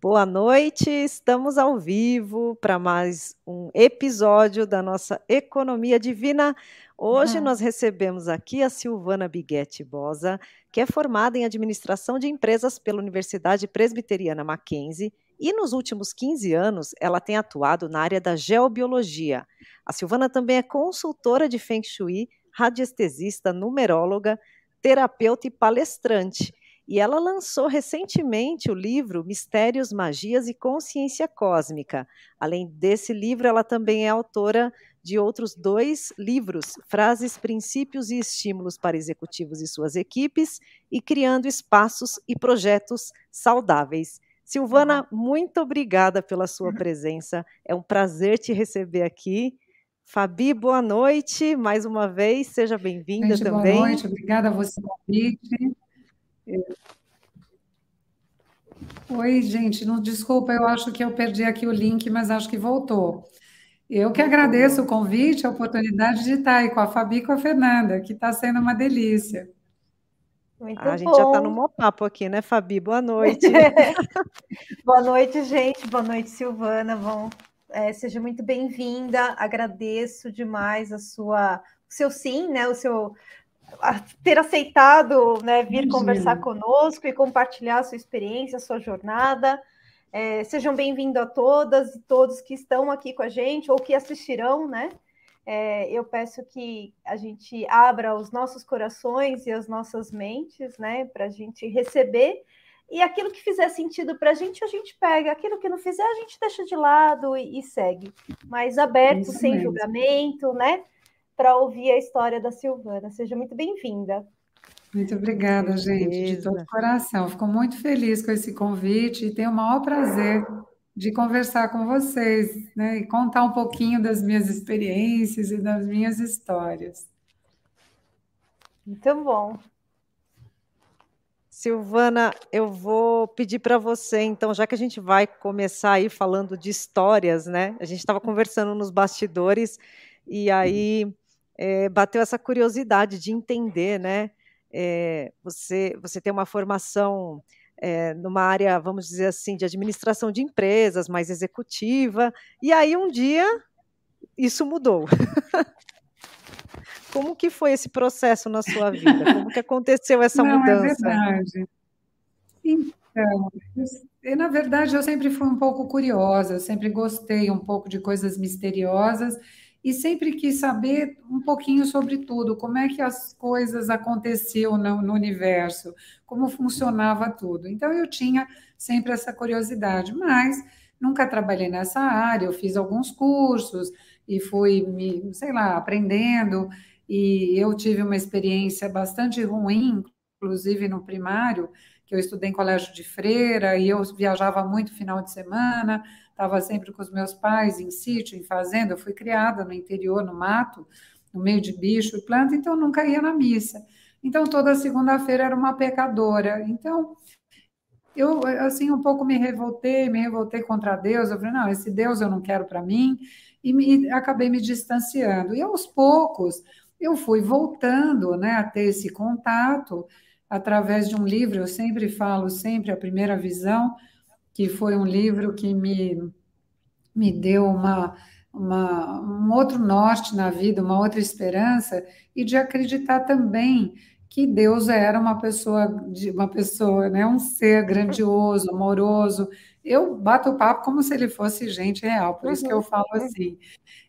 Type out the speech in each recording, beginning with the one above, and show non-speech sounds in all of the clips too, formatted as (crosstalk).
Boa noite, estamos ao vivo para mais um episódio da nossa Economia Divina. Hoje uhum. nós recebemos aqui a Silvana Biguetti Bosa, que é formada em Administração de Empresas pela Universidade Presbiteriana Mackenzie e nos últimos 15 anos ela tem atuado na área da geobiologia. A Silvana também é consultora de Feng Shui, radiestesista, numeróloga, terapeuta e palestrante. E ela lançou recentemente o livro Mistérios, Magias e Consciência Cósmica. Além desse livro, ela também é autora de outros dois livros, Frases, Princípios e Estímulos para Executivos e Suas Equipes, e Criando Espaços e Projetos Saudáveis. Silvana, uhum. muito obrigada pela sua (laughs) presença. É um prazer te receber aqui. Fabi, boa noite mais uma vez, seja bem-vinda também. Boa noite, obrigada a você pelo convite. Oi, gente, não, desculpa, eu acho que eu perdi aqui o link, mas acho que voltou. Eu que agradeço o convite, a oportunidade de estar aí com a Fabi e com a Fernanda, que está sendo uma delícia. Muito a gente já está no maior papo aqui, né, Fabi? Boa (laughs) noite. Boa noite, gente. Boa noite, Silvana. Bom, é, seja muito bem-vinda. Agradeço demais a sua, o seu sim, né? O seu ter aceitado né, vir Imagina. conversar conosco e compartilhar a sua experiência, a sua jornada. É, sejam bem-vindos a todas e todos que estão aqui com a gente ou que assistirão, né? É, eu peço que a gente abra os nossos corações e as nossas mentes, né, para a gente receber. E aquilo que fizer sentido para a gente, a gente pega. Aquilo que não fizer, a gente deixa de lado e, e segue. Mas aberto, Isso sem mesmo. julgamento, né? Para ouvir a história da Silvana. Seja muito bem-vinda. Muito obrigada, gente, de todo o coração. Fico muito feliz com esse convite e tenho o maior prazer de conversar com vocês, né, e contar um pouquinho das minhas experiências e das minhas histórias. Muito bom. Silvana, eu vou pedir para você, então, já que a gente vai começar aí falando de histórias, né? A gente estava conversando nos bastidores e aí é, bateu essa curiosidade de entender, né? É, você, você tem uma formação é, numa área, vamos dizer assim, de administração de empresas, mais executiva, e aí um dia isso mudou. (laughs) Como que foi esse processo na sua vida? Como que aconteceu essa (laughs) Não, mudança? É verdade. Então, eu, na verdade, eu sempre fui um pouco curiosa, sempre gostei um pouco de coisas misteriosas, e sempre quis saber um pouquinho sobre tudo, como é que as coisas aconteciam no, no, universo, como funcionava tudo. Então eu tinha sempre essa curiosidade, mas nunca trabalhei nessa área, eu fiz alguns cursos e fui me, sei lá, aprendendo, e eu tive uma experiência bastante ruim, inclusive no primário, que eu estudei em colégio de freira e eu viajava muito final de semana, estava sempre com os meus pais em sítio, em fazenda. Eu fui criada no interior, no mato, no meio de bicho e planta, então nunca ia na missa. Então toda segunda-feira era uma pecadora. Então eu assim um pouco me revoltei, me revoltei contra Deus. Eu falei não, esse Deus eu não quero para mim e me, acabei me distanciando. E aos poucos eu fui voltando, né, a ter esse contato através de um livro. Eu sempre falo sempre a primeira visão que foi um livro que me, me deu uma, uma, um outro norte na vida, uma outra esperança, e de acreditar também que Deus era uma pessoa, uma pessoa, né, um ser grandioso, amoroso. Eu bato o papo como se ele fosse gente real, por isso que eu uhum, falo uhum. assim.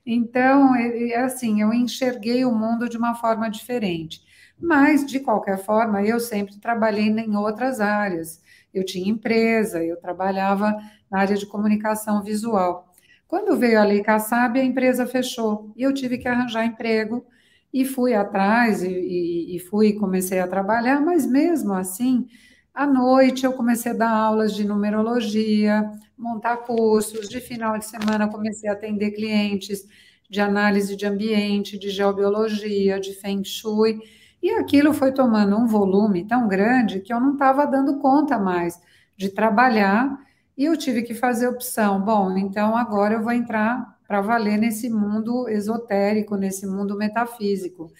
Então, é, é assim, eu enxerguei o mundo de uma forma diferente. Mas, de qualquer forma, eu sempre trabalhei em outras áreas eu tinha empresa, eu trabalhava na área de comunicação visual. Quando veio a Lei Kassab, a empresa fechou e eu tive que arranjar emprego e fui atrás e, e, e fui comecei a trabalhar, mas mesmo assim, à noite eu comecei a dar aulas de numerologia, montar cursos, de final de semana comecei a atender clientes de análise de ambiente, de geobiologia, de feng shui, e aquilo foi tomando um volume tão grande que eu não estava dando conta mais de trabalhar e eu tive que fazer opção. Bom, então agora eu vou entrar para valer nesse mundo esotérico, nesse mundo metafísico.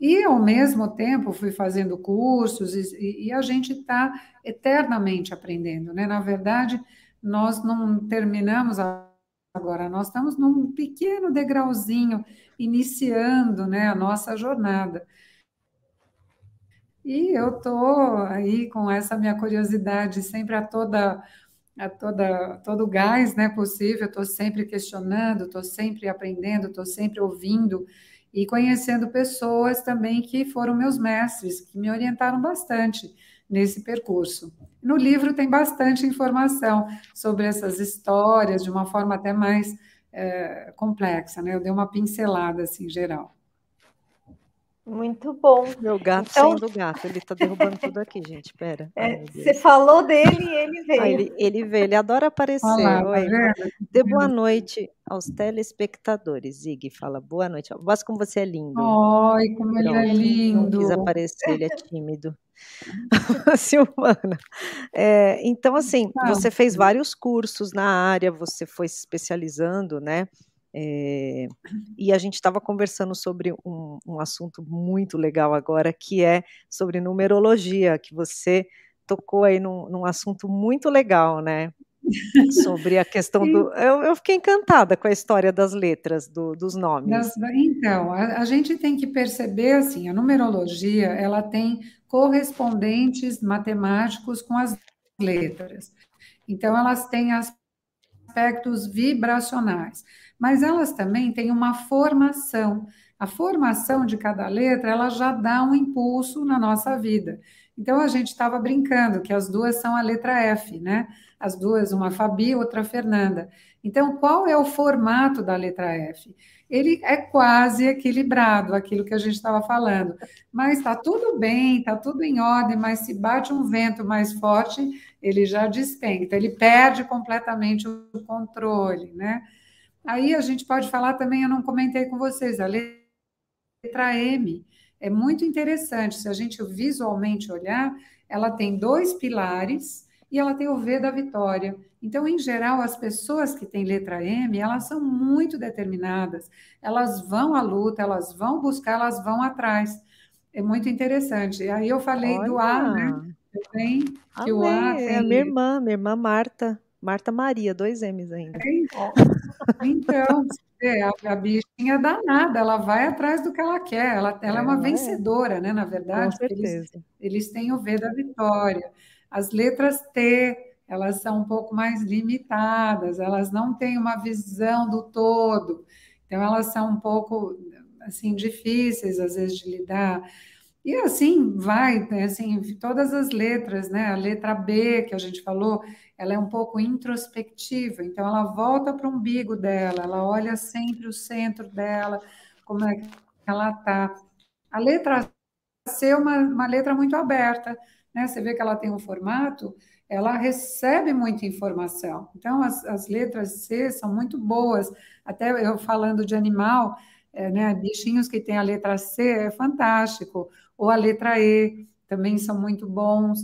E ao mesmo tempo fui fazendo cursos e, e a gente está eternamente aprendendo, né? Na verdade, nós não terminamos agora, nós estamos num pequeno degrauzinho iniciando né, a nossa jornada. E eu estou aí com essa minha curiosidade sempre a toda a toda todo gás né, possível, estou sempre questionando, estou sempre aprendendo, estou sempre ouvindo e conhecendo pessoas também que foram meus mestres, que me orientaram bastante nesse percurso. No livro tem bastante informação sobre essas histórias, de uma forma até mais é, complexa, né? Eu dei uma pincelada assim geral. Muito bom. Meu gato então... saindo do gato, ele tá derrubando tudo aqui, gente. Pera. (laughs) É, você falou dele e ele veio. Ah, ele, ele veio, ele adora aparecer. Olá, tá Oi. Tá Dê boa noite aos telespectadores. Zig fala boa noite. Voz como você é lindo. Oi, como ele é lindo. Não quis aparecer, ele é tímido. (laughs) Silvana. É, então, assim, ah, você fez vários cursos na área, você foi se especializando, né? É, e a gente estava conversando sobre um, um, assunto muito legal agora, que é sobre numerologia, que você tocou aí num, num assunto muito legal, né? sobre a (laughs) questão do. Eu, eu, fiquei encantada com a história das letras, do, dos nomes. Das, então, a, a, gente tem que perceber assim, a numerologia ela tem correspondentes matemáticos com as letras. Então, elas têm aspectos vibracionais mas elas também têm uma formação. A formação de cada letra, ela já dá um impulso na nossa vida. Então a gente estava brincando que as duas são a letra F, né? As duas, uma Fabi, outra Fernanda. Então, qual é o formato da letra F? Ele é quase equilibrado, aquilo que a gente estava falando. Mas está tudo bem, está tudo em ordem, mas se bate um vento mais forte, ele já despenca, ele perde completamente o controle, né? Aí a gente pode falar também, eu não comentei com vocês, a letra M é muito interessante. Se a gente visualmente olhar, ela tem dois pilares e ela tem o V da vitória. Então, em geral, as pessoas que têm letra M, elas são muito determinadas. Elas vão à luta, elas vão buscar, elas vão atrás. É muito interessante. Aí eu falei Olha. do A, né? Também, que o A tem... É a minha irmã, minha irmã Marta. Marta Maria, dois M's ainda. Então, é, a, a bichinha é danada, ela vai atrás do que ela quer, ela, ela é uma vencedora, né? Na verdade, eles, eles têm o V da vitória. As letras T, elas são um pouco mais limitadas, elas não têm uma visão do todo, então elas são um pouco assim difíceis às vezes de lidar. E assim vai, né, assim, todas as letras, né? A letra B que a gente falou, ela é um pouco introspectiva, então ela volta para o umbigo dela, ela olha sempre o centro dela, como é que ela está. A letra C é uma, uma letra muito aberta, né? Você vê que ela tem um formato, ela recebe muita informação. Então, as, as letras C são muito boas. Até eu falando de animal, é, né, bichinhos que têm a letra C é fantástico ou a letra E, também são muito bons.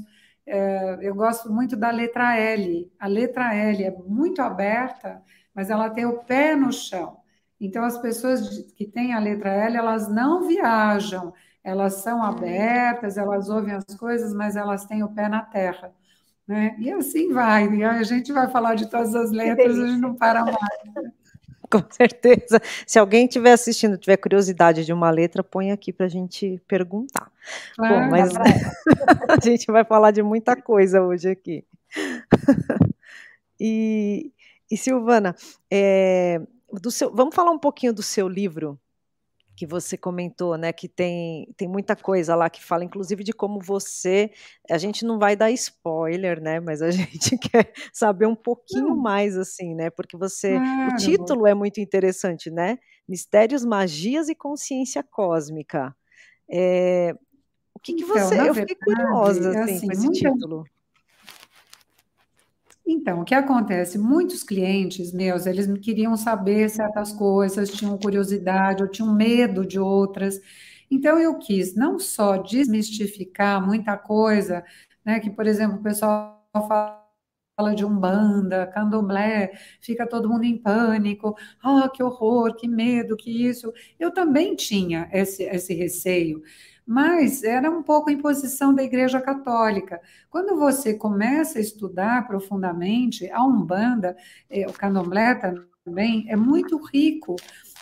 É, eu gosto muito da letra L. A letra L é muito aberta, mas ela tem o pé no chão. Então, as pessoas que têm a letra L, elas não viajam, elas são abertas, elas ouvem as coisas, mas elas têm o pé na terra. Né? E assim vai. E a gente vai falar de todas as letras, a gente não para mais. (laughs) com certeza. Se alguém estiver assistindo, tiver curiosidade de uma letra, põe aqui para a gente perguntar. Bom, mas (laughs) a gente vai falar de muita coisa hoje aqui. (laughs) e, e Silvana, é, seu, vamos falar um pouquinho do seu livro, que você comentou, né, que tem, tem muita coisa lá que fala, inclusive, de como você. A gente não vai dar spoiler, né? Mas a (laughs) gente quer saber um pouquinho não. mais, assim, né? Porque você. Claro. O título é muito interessante, né? Mistérios, Magias e Consciência Cósmica. É, o que, que então, você. Eu fiquei curiosa assim, assim, com esse muita, título. Então, o que acontece? Muitos clientes meus, eles queriam saber certas coisas, tinham curiosidade, ou tinham medo de outras. Então, eu quis não só desmistificar muita coisa, né? Que, por exemplo, o pessoal fala de umbanda, candomblé, fica todo mundo em pânico, ah, que horror, que medo, que isso. Eu também tinha esse, esse receio, mas era um pouco imposição da Igreja Católica. Quando você começa a estudar profundamente a Umbanda, é, o Candomblé também, é muito rico.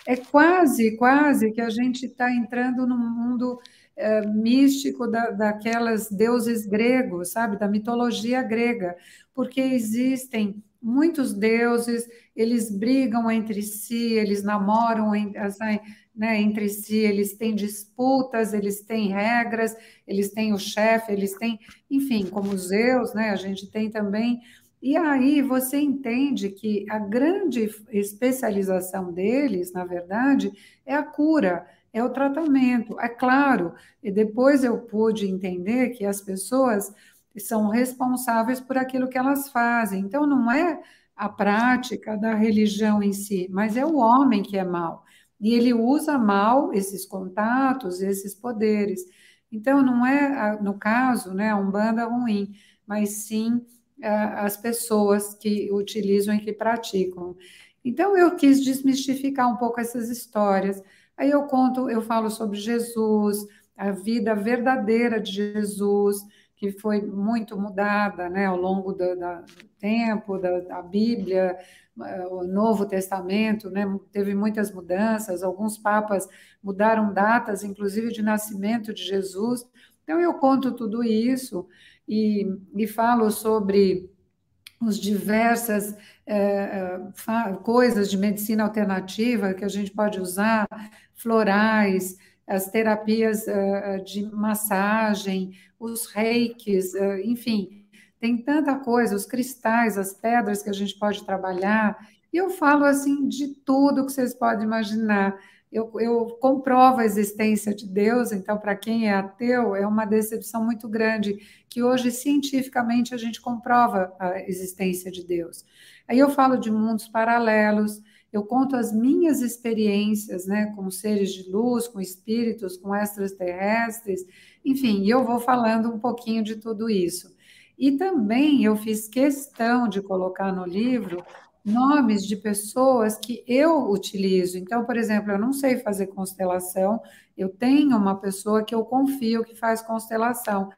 É quase, quase que a gente está entrando num mundo é, místico da, daquelas deuses gregos, sabe, da mitologia grega, porque existem muitos deuses, eles brigam entre si, eles namoram assim, né, entre si, eles têm disputas, eles têm regras, eles têm o chefe, eles têm, enfim, como Zeus, né, a gente tem também. E aí você entende que a grande especialização deles, na verdade, é a cura, é o tratamento. É claro, e depois eu pude entender que as pessoas são responsáveis por aquilo que elas fazem. Então, não é a prática da religião em si, mas é o homem que é mal. E ele usa mal esses contatos, esses poderes. Então, não é, no caso, né, a Umbanda ruim, mas sim as pessoas que utilizam e que praticam. Então, eu quis desmistificar um pouco essas histórias. Aí eu conto, eu falo sobre Jesus, a vida verdadeira de Jesus, que foi muito mudada né, ao longo do, do tempo, da, da, Bíblia, o Novo Testamento, né, teve muitas mudanças, alguns papas mudaram datas, inclusive de nascimento de Jesus. Então, eu conto tudo isso e, e falo sobre as diversas é, coisas de medicina alternativa que a gente pode usar, florais, as terapias uh, de massagem, os reikis, enfim, tem tanta coisa, os cristais, as pedras que a gente pode trabalhar. E eu falo assim de tudo que vocês podem imaginar. Eu, eu comprovo a existência de Deus, então, para quem é ateu, é uma decepção muito grande, que hoje, cientificamente, a gente comprova a existência de Deus. Aí eu falo de mundos paralelos, eu conto as minhas experiências, né, com seres de luz, com espíritos, com extraterrestres, enfim, eu vou falando um pouquinho de tudo isso. E também eu fiz questão de colocar no livro nomes de pessoas que eu utilizo. Então, por exemplo, eu não sei fazer constelação, eu tenho uma pessoa que eu confio que faz constelação.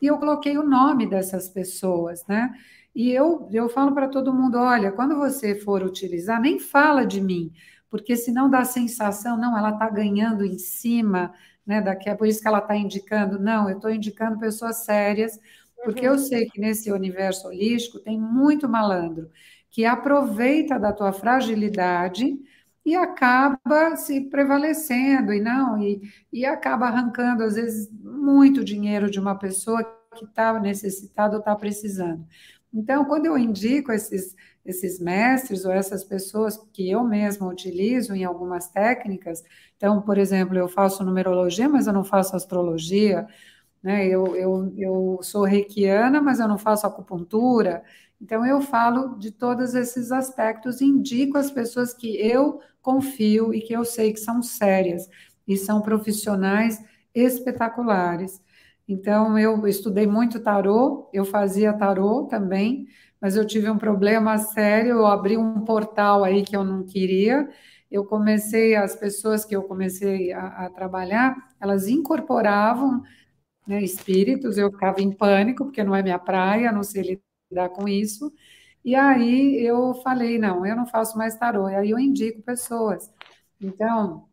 E eu coloquei o nome dessas pessoas, né? E eu, eu falo para todo mundo: olha, quando você for utilizar, nem fala de mim, porque senão dá a sensação, não, ela está ganhando em cima, né? Daqui, é por isso que ela está indicando. Não, eu estou indicando pessoas sérias, porque eu sei que nesse universo holístico tem muito malandro que aproveita da tua fragilidade e acaba se prevalecendo e não e, e acaba arrancando às vezes muito dinheiro de uma pessoa que está necessitada ou está precisando. Então, quando eu indico esses, esses mestres ou essas pessoas que eu mesma utilizo em algumas técnicas, então, por exemplo, eu faço numerologia, mas eu não faço astrologia, né? Eu, eu, eu sou reikiana, mas eu não faço acupuntura. Então, eu falo de todos esses aspectos indico as pessoas que eu confio e que eu sei que são sérias e são profissionais espetaculares. Então, eu estudei muito tarô, eu fazia tarô também, mas eu tive um problema sério, eu abri um portal aí que eu não queria, eu comecei, as pessoas que eu comecei a, a trabalhar, elas incorporavam né, espíritos, eu ficava em pânico, porque não é minha praia, não sei lidar com isso, e aí eu falei, não, eu não faço mais tarô, e aí eu indico pessoas. Então,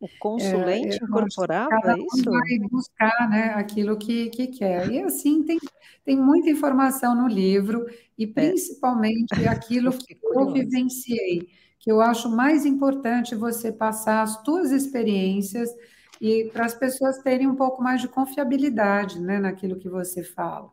o consulente é, incorporava cada um isso? Vai buscar né, aquilo que, que quer. E assim tem, tem muita informação no livro, e é. principalmente (laughs) é. aquilo que eu vivenciei, que eu acho mais importante você passar as suas experiências e para as pessoas terem um pouco mais de confiabilidade né, naquilo que você fala.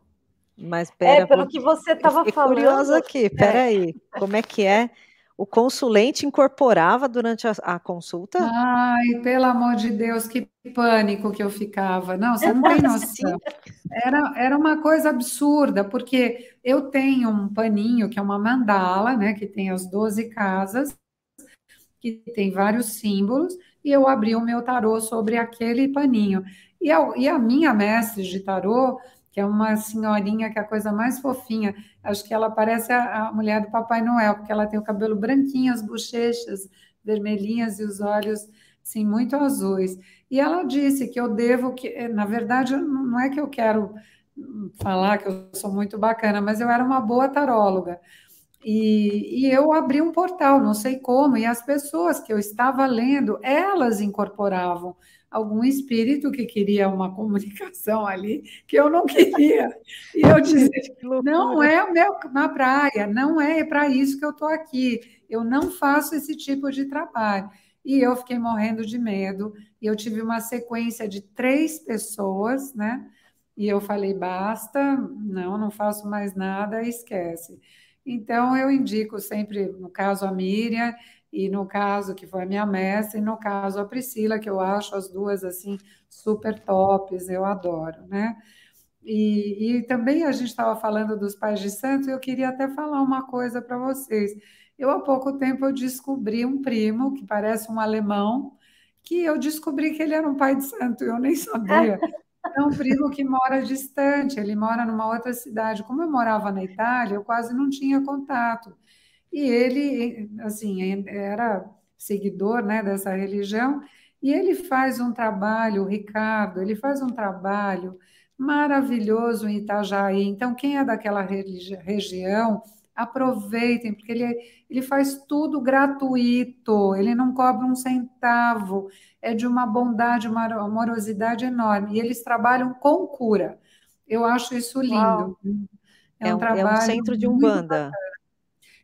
Mas pera, é, pelo que você estava falando. curiosa aqui, peraí, é. como é que é? o consulente incorporava durante a, a, consulta? Ai, pelo amor de Deus, que pânico que eu ficava. Não, você não tem (laughs) noção. Era, era uma coisa absurda, porque eu tenho um paninho que é uma mandala, né, que tem as 12 casas, que tem vários símbolos, e eu abri o meu tarô sobre aquele paninho. E a, e a minha mestre de tarô que é uma senhorinha que é a coisa mais fofinha. Acho que ela parece a, a mulher do Papai Noel, porque ela tem o cabelo branquinho, as bochechas vermelhinhas e os olhos sim, muito azuis. E ela disse que eu devo, que eh, na verdade, não é que eu quero falar que eu sou muito bacana, mas eu era uma boa taróloga. E, e, eu abri um portal, não sei como, e as pessoas que eu estava lendo, elas incorporavam algum espírito que queria uma (laughs) comunicação ali que eu não queria. E eu (laughs) disse: não é o meu, na praia, não é, é para isso que eu estou aqui. Eu não faço esse tipo de trabalho. E eu fiquei morrendo de medo. E eu tive uma sequência de três pessoas, né? E eu falei: basta, não, não faço mais nada, esquece. Então, eu indico sempre, no caso, a Miriam, e no caso, que foi a minha mestra, e no caso, a Priscila, que eu acho as duas, assim, super tops, eu adoro, né? E, e também a gente estava falando dos pais de santo, e eu queria até falar uma coisa para vocês. Eu, há pouco tempo, eu descobri um primo, que parece um alemão, que eu descobri que ele era um pai de santo, eu nem sabia. (laughs) É um primo que mora distante, ele mora numa outra cidade. Como eu morava na Itália, eu quase não tinha contato. E ele, assim, era seguidor, né, dessa religião, e ele faz um trabalho, o Ricardo, ele faz um trabalho maravilhoso em Itajaí. Então, quem é daquela regi região, aproveitem, porque ele, ele faz tudo gratuito, ele não cobra um centavo, é de uma bondade, uma amorosidade enorme. E eles trabalham com cura. Eu acho isso lindo. Uau. É um, é um, trabalho. É um centro de Umbanda.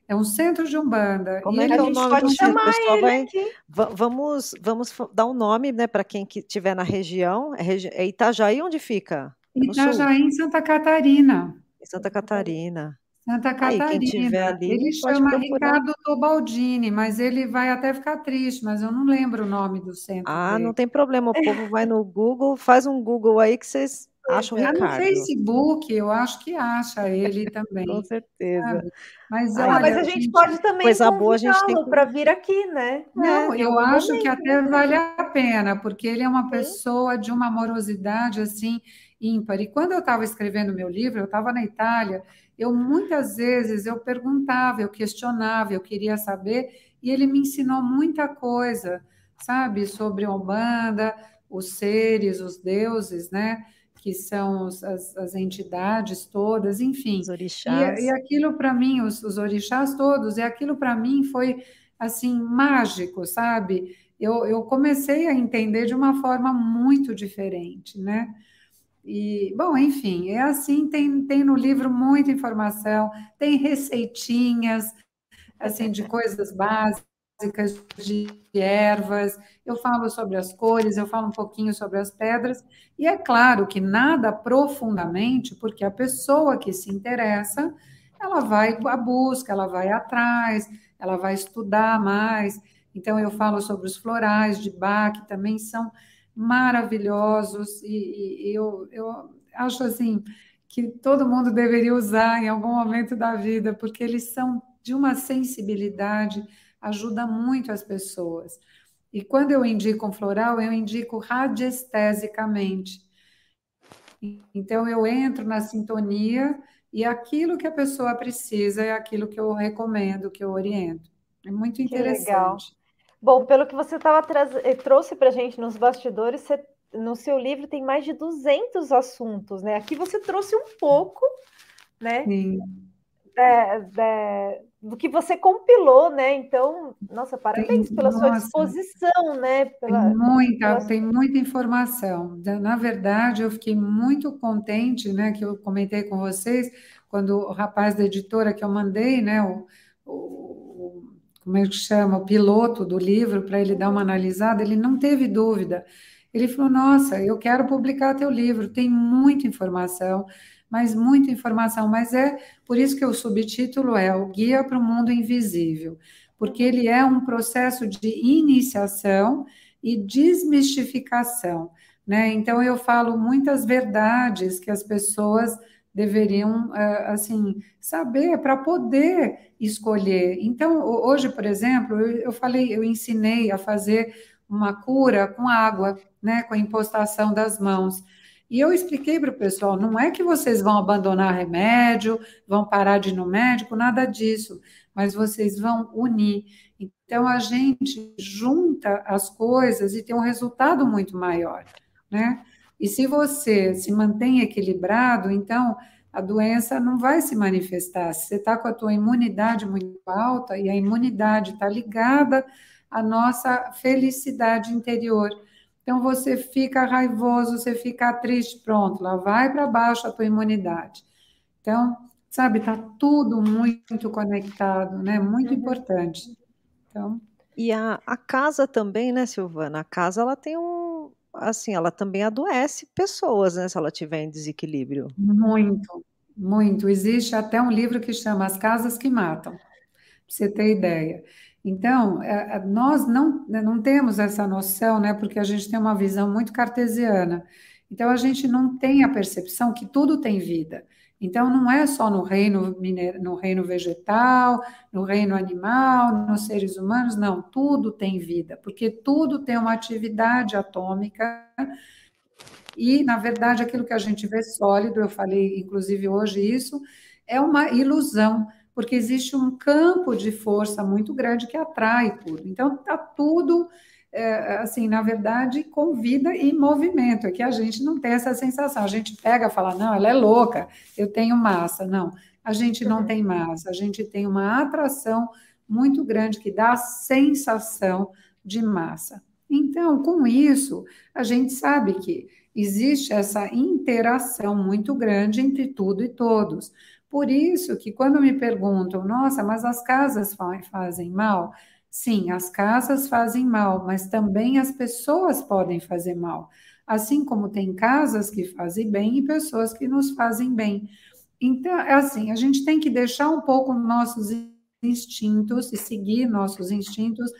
É um centro de Umbanda. Como é que é o nome do centro? Pessoal vai... Vamos, vamos dar um nome né, para quem estiver na região. É, é Itajaí onde fica? Itajaí, em Santa Catarina. Em Santa Catarina. Santa Catarina. Aí, quem ali, ele chama procurar. Ricardo Tobaldini, mas ele vai até ficar triste, mas eu não lembro o nome do centro. Ah, dele. não tem problema. O povo vai no Google, faz um Google aí que vocês acham o Ricardo. no Facebook, eu acho que acha ele (laughs) também. Com certeza. Mas, ah, olha, mas a gente pode também coisa boa a gente tem que... para vir aqui, né? Não, é, eu acho que até vale a pena, porque ele é uma pessoa de uma amorosidade assim ímpar. E quando eu estava escrevendo meu livro, eu estava na Itália eu muitas vezes eu perguntava, eu questionava, eu queria saber, e ele me ensinou muita coisa, sabe, sobre a Umbanda, os seres, os deuses, né? Que são as, as entidades todas, enfim. Os orixás. E, e aquilo para mim, os, os orixás todos, e aquilo para mim foi assim mágico, sabe? Eu, eu comecei a entender de uma forma muito diferente, né? E, bom, enfim, é assim, tem, tem no livro muita informação, tem receitinhas, assim, de coisas básicas, de ervas, eu falo sobre as cores, eu falo um pouquinho sobre as pedras, e é claro que nada profundamente, porque a pessoa que se interessa, ela vai à busca, ela vai atrás, ela vai estudar mais, então eu falo sobre os florais de Bach, que também são maravilhosos e, e eu, eu acho assim que todo mundo deveria usar em algum momento da vida, porque eles são de uma sensibilidade, ajuda muito as pessoas. E quando eu indico um floral, eu indico radiestesicamente. Então eu entro na sintonia e aquilo que a pessoa precisa é aquilo que eu recomendo, que eu oriento. É muito interessante. Bom, pelo que você tava eh, trouxe para a gente nos bastidores, você, no seu livro tem mais de 200 assuntos, né? Aqui você trouxe um pouco, né? Sim. É, é, do que você compilou, né? Então, nossa, parabéns tem, pela nossa, sua disposição, né? Pela, tem muita, pela... tem muita informação. Na verdade, eu fiquei muito contente, né? Que eu comentei com vocês quando o rapaz da editora que eu mandei, né? O, o, como é que chama, o piloto do livro, para ele dar uma analisada, ele não teve dúvida. Ele falou: Nossa, eu quero publicar teu livro, tem muita informação, mas muita informação. Mas é por isso que o subtítulo é O Guia para o Mundo Invisível, porque ele é um processo de iniciação e desmistificação. Né? Então, eu falo muitas verdades que as pessoas deveriam, eh, assim, saber para poder escolher. Então, hoje, por exemplo, eu falei, eu ensinei a fazer uma cura com água, né, com a impostação das mãos. E eu expliquei para o pessoal: não é que vocês vão abandonar remédio, vão parar de ir no médico, nada disso, mas vocês vão unir. Então a gente junta as coisas e tem um resultado muito maior, né? E se você se mantém equilibrado, então a doença não vai se manifestar. Se você está com a tua imunidade muito alta e a imunidade está ligada à nossa felicidade interior. Então você fica raivoso, você fica triste, pronto, lá vai para baixo a tua imunidade. Então, sabe, está tudo muito conectado, né? Muito uhum. importante. Então, e a, a casa também, né, Silvana? A casa ela tem um, assim, ela também adoece pessoas, né, se ela tiver em desequilíbrio. Muito, muito. Existe até um livro que chama As Casas que Matam, para você ter ideia. Então, é, é, nós não, né, não temos essa noção, né, porque a gente tem uma visão muito cartesiana. Então, a gente não tem a percepção que tudo tem vida. Então, não é só no reino, no reino vegetal, no reino animal, nos seres humanos, não, tudo tem vida, porque tudo tem uma atividade atômica. E, na verdade, aquilo que a gente vê sólido, eu falei inclusive hoje isso, é uma ilusão, porque existe um campo de força muito grande que atrai tudo. Então, está tudo é, assim, na verdade, com vida e movimento, é que a gente não tem essa sensação. A gente pega e fala, não, ela é louca, eu tenho massa. Não, a gente não uhum. tem massa, a gente tem uma atração muito grande que dá a sensação de massa. Então, com isso, a gente sabe que existe essa interação muito grande entre tudo e todos. Por isso que quando me perguntam, nossa, mas as casas fazem mal? Sim, as casas fazem mal, mas também as pessoas podem fazer mal. Assim como tem casas que fazem bem e pessoas que nos fazem bem. Então, é assim, a gente tem que deixar um pouco nossos instintos e seguir nossos instintos.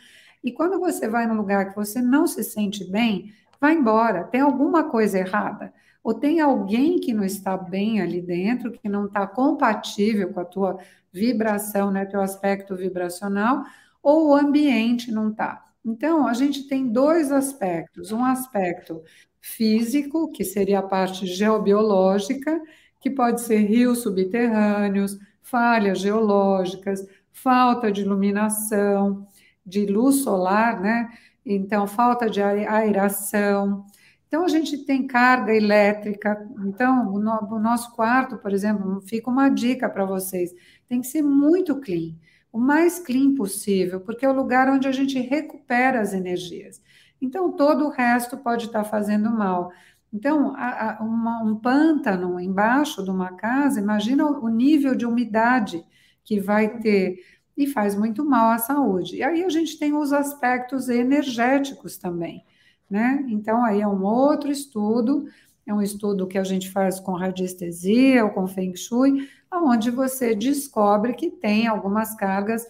E quando você vai num lugar que você não se sente bem, vai embora. Tem alguma coisa errada? Ou tem alguém que não está bem ali dentro, que não está compatível com a tua vibração, né, teu aspecto vibracional, ou o ambiente não está. Então, a gente tem dois aspectos: um aspecto físico, que seria a parte geobiológica, que pode ser rios subterrâneos, falhas geológicas, falta de iluminação, de luz solar, né? Então, falta de aeração. Então, a gente tem carga elétrica. Então, o, no, o nosso quarto, por exemplo, fica uma dica para vocês: tem que ser muito clean o mais clean possível, porque é o lugar onde a gente recupera as energias. Então, todo o resto pode estar fazendo mal. Então, a, a, uma, um pântano embaixo de uma casa, imagina o, o nível de umidade que vai ter e faz muito mal à saúde. E aí a gente tem os aspectos energéticos também, né? Então, aí é um outro estudo, é um estudo que a gente faz com radiestesia ou com Feng Shui, onde você descobre que tem algumas cargas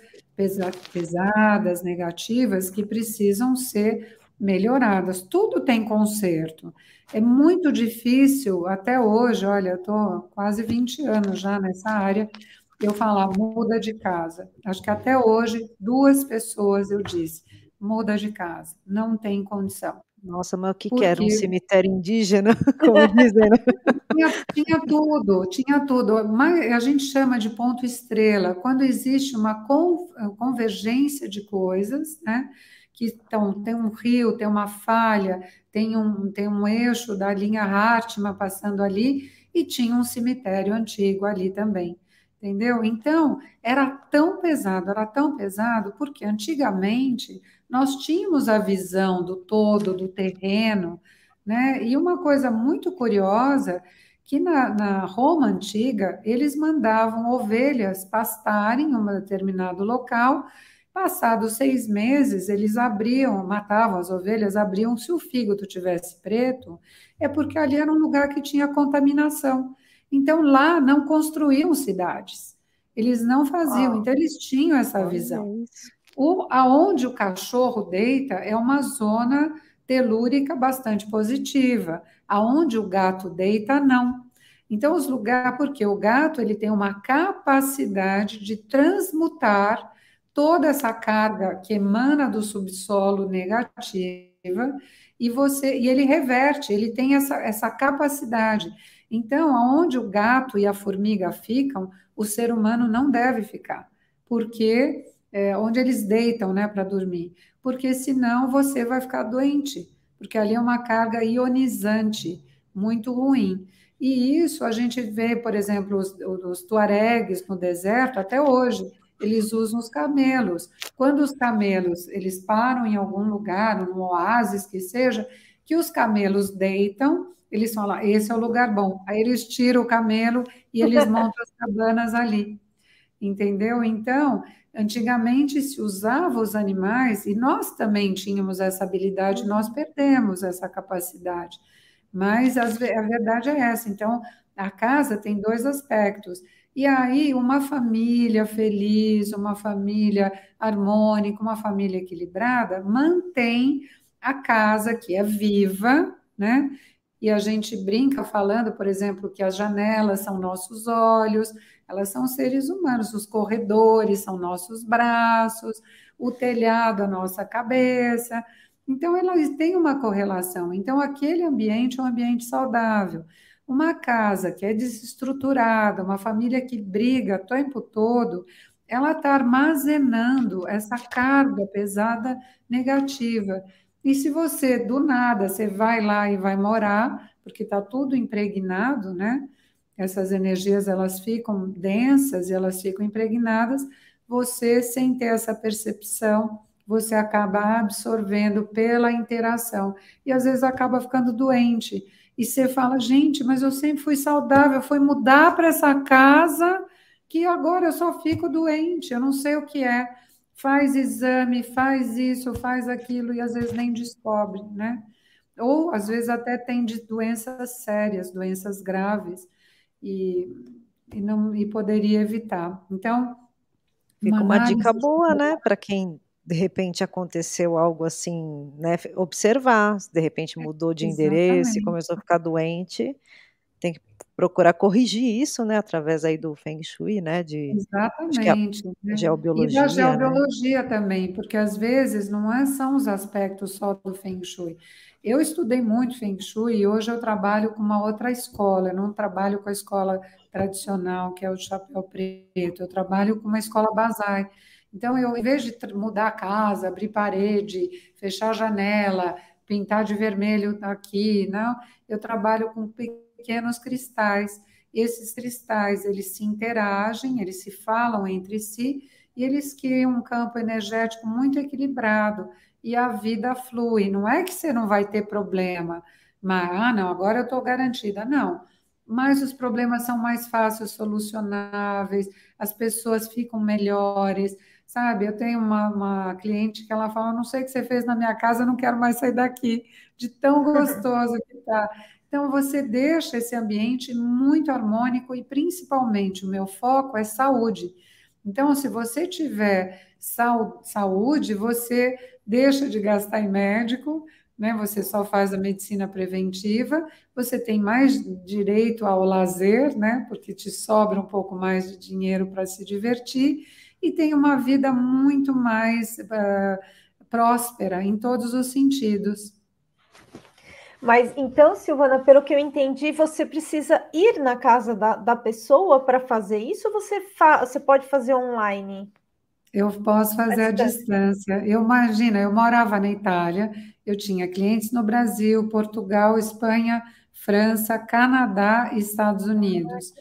pesadas, negativas, que precisam ser melhoradas. Tudo tem conserto. É muito difícil, até hoje, olha, eu estou quase 20 anos já nessa área, eu falar, muda de casa. Acho que até hoje, duas pessoas eu disse, muda de casa, não tem condição. Nossa, mas o que, Porque... que era? Um cemitério indígena, (laughs) como dizem, né? tinha, tinha, tudo, tinha tudo. Mas a gente chama de ponto estrela, quando existe uma convergência de coisas, né? Que então, tem um rio, tem uma falha, tem um, tem um eixo da linha Hartmann passando ali, e tinha um cemitério antigo ali também entendeu? Então, era tão pesado, era tão pesado, porque antigamente nós tínhamos a visão do todo, do terreno, né? E uma coisa muito curiosa, que na, na Roma antiga, eles mandavam ovelhas pastarem em um determinado local, passados seis meses, eles abriam, matavam as ovelhas, abriam, se o fígado tivesse preto, é porque ali era um lugar que tinha contaminação. Então, lá não construíam cidades, eles não faziam, então eles tinham essa visão. O, aonde o cachorro deita é uma zona telúrica bastante positiva, aonde o gato deita, não. Então, os lugares, porque o gato ele tem uma capacidade de transmutar toda essa carga que emana do subsolo negativa e você e ele reverte, ele tem essa, essa capacidade. Então, aonde o gato e a formiga ficam, o ser humano não deve ficar, porque é, onde eles deitam, né, para dormir, porque senão você vai ficar doente, porque ali é uma carga ionizante muito ruim. E isso a gente vê, por exemplo, os, os tuaregues no deserto até hoje eles usam os camelos. Quando os camelos eles param em algum lugar, num oásis que seja, que os camelos deitam, eles falam, esse é o lugar bom. Aí eles tiram o camelo e eles (laughs) montam as cabanas ali. Entendeu? Então, antigamente se usava os animais e nós também tínhamos essa habilidade, nós perdemos essa capacidade. Mas a verdade é essa. Então, a casa tem dois aspectos. E aí, uma família feliz, uma família harmônica, uma família equilibrada, mantém a casa que é viva, né? E a gente brinca falando, por exemplo, que as janelas são nossos olhos, elas são seres humanos, os corredores são nossos braços, o telhado a nossa cabeça. Então, elas têm uma correlação. Então, aquele ambiente é um ambiente saudável. Uma casa que é desestruturada, uma família que briga o tempo todo, ela está armazenando essa carga pesada negativa. E se você, do nada, você vai lá e vai morar, porque está tudo impregnado, né? Essas energias, elas ficam densas e elas ficam impregnadas, você, sem ter essa percepção, você acaba absorvendo pela interação. E às vezes acaba ficando doente e você fala, gente, mas eu sempre fui saudável, foi mudar para essa casa que agora eu só fico doente, eu não sei o que é. Faz exame, faz isso, faz aquilo e às vezes nem descobre, né? Ou às vezes até tem de doenças sérias, doenças graves e, e não e poderia evitar. Então, Fica uma, uma dica boa, né, para quem de repente aconteceu algo assim, né? Observar, de repente mudou de endereço e começou a ficar doente, tem que procurar corrigir isso, né? Através aí do Feng Shui, né? De, Exatamente. Né? Geobiologia. E da geobiologia né? também, porque às vezes não é, são os aspectos só do Feng Shui. Eu estudei muito Feng Shui e hoje eu trabalho com uma outra escola, eu não trabalho com a escola tradicional, que é o chapéu preto, eu trabalho com uma escola Bazai então, eu, em vez de mudar a casa, abrir parede, fechar a janela, pintar de vermelho aqui, não, eu trabalho com pequenos cristais. Esses cristais, eles se interagem, eles se falam entre si e eles criam um campo energético muito equilibrado e a vida flui. Não é que você não vai ter problema, mas, ah, não, agora eu estou garantida. Não, mas os problemas são mais fáceis solucionáveis, as pessoas ficam melhores, sabe? Eu tenho uma, uma cliente que ela fala: não sei o que você fez na minha casa, não quero mais sair daqui, de tão (laughs) gostoso que está. Então, você deixa esse ambiente muito harmônico e, principalmente, o meu foco é saúde. Então, se você tiver saúde, você deixa de gastar em médico, né? Você só faz a medicina preventiva, você tem mais direito ao lazer, né? Porque te sobra um pouco mais de dinheiro para se divertir e tem uma vida muito mais uh, próspera em todos os sentidos. Mas então, Silvana, pelo que eu entendi, você precisa ir na casa da, da pessoa para fazer isso ou você, fa você pode fazer online? Eu posso fazer à distância. Eu imagino, eu morava na Itália, eu tinha clientes no Brasil, Portugal, Espanha, França, Canadá e Estados Unidos.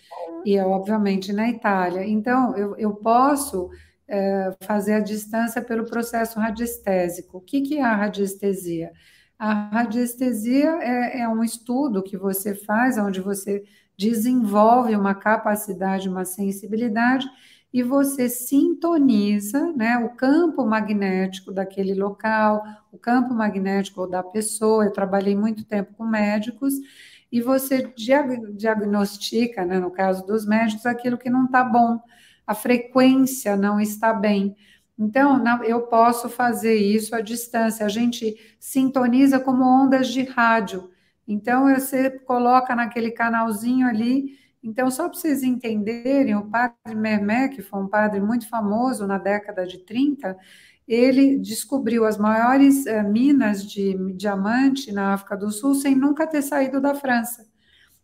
E, obviamente, na Itália. Então, eu, eu posso é, fazer a distância pelo processo radiestésico. O que, que é a radiestesia? A radiestesia é, é um estudo que você faz, onde você desenvolve uma capacidade, uma sensibilidade e você sintoniza né, o campo magnético daquele local, o campo magnético da pessoa. Eu trabalhei muito tempo com médicos e você diagnostica, né, no caso dos médicos, aquilo que não está bom, a frequência não está bem. Então, eu posso fazer isso à distância. A gente sintoniza como ondas de rádio. Então, você coloca naquele canalzinho ali Então, só para vocês entenderem, o padre Mehmet, que foi um padre muito famoso na década de 30, ele descobriu as maiores uh, minas de diamante na África do Sul sem nunca ter saído da França.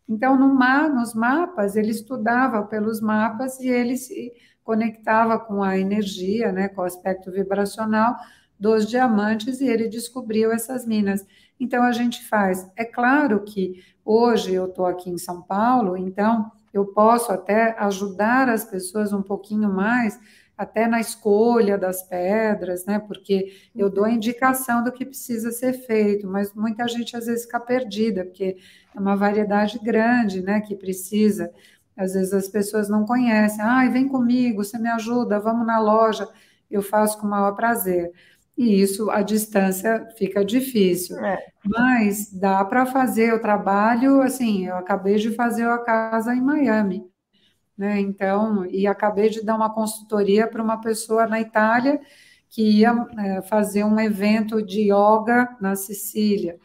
Então, no nos mapas, ele estudava pelos mapas e ele se conectava com a energia, né, com o aspecto vibracional dos diamantes e ele descobriu essas minas. Então, a gente faz. É claro que hoje eu estou aqui em São Paulo, então eu posso até ajudar as pessoas um pouquinho mais até na escolha das pedras, né? Porque eu dou a uhum. indicação do que precisa ser feito, mas muita gente às vezes fica perdida, porque é uma variedade grande, né? Que precisa. Às vezes as pessoas não conhecem. Ai, vem comigo, você me ajuda, vamos na loja. Eu faço com o maior prazer. E isso, a distância fica difícil. É. Mas dá para fazer o trabalho, assim, eu acabei de fazer a casa em Miami né? Então, e acabei de dar uma consultoria para uma pessoa na Itália que ia é, fazer um evento de yoga na Sicília.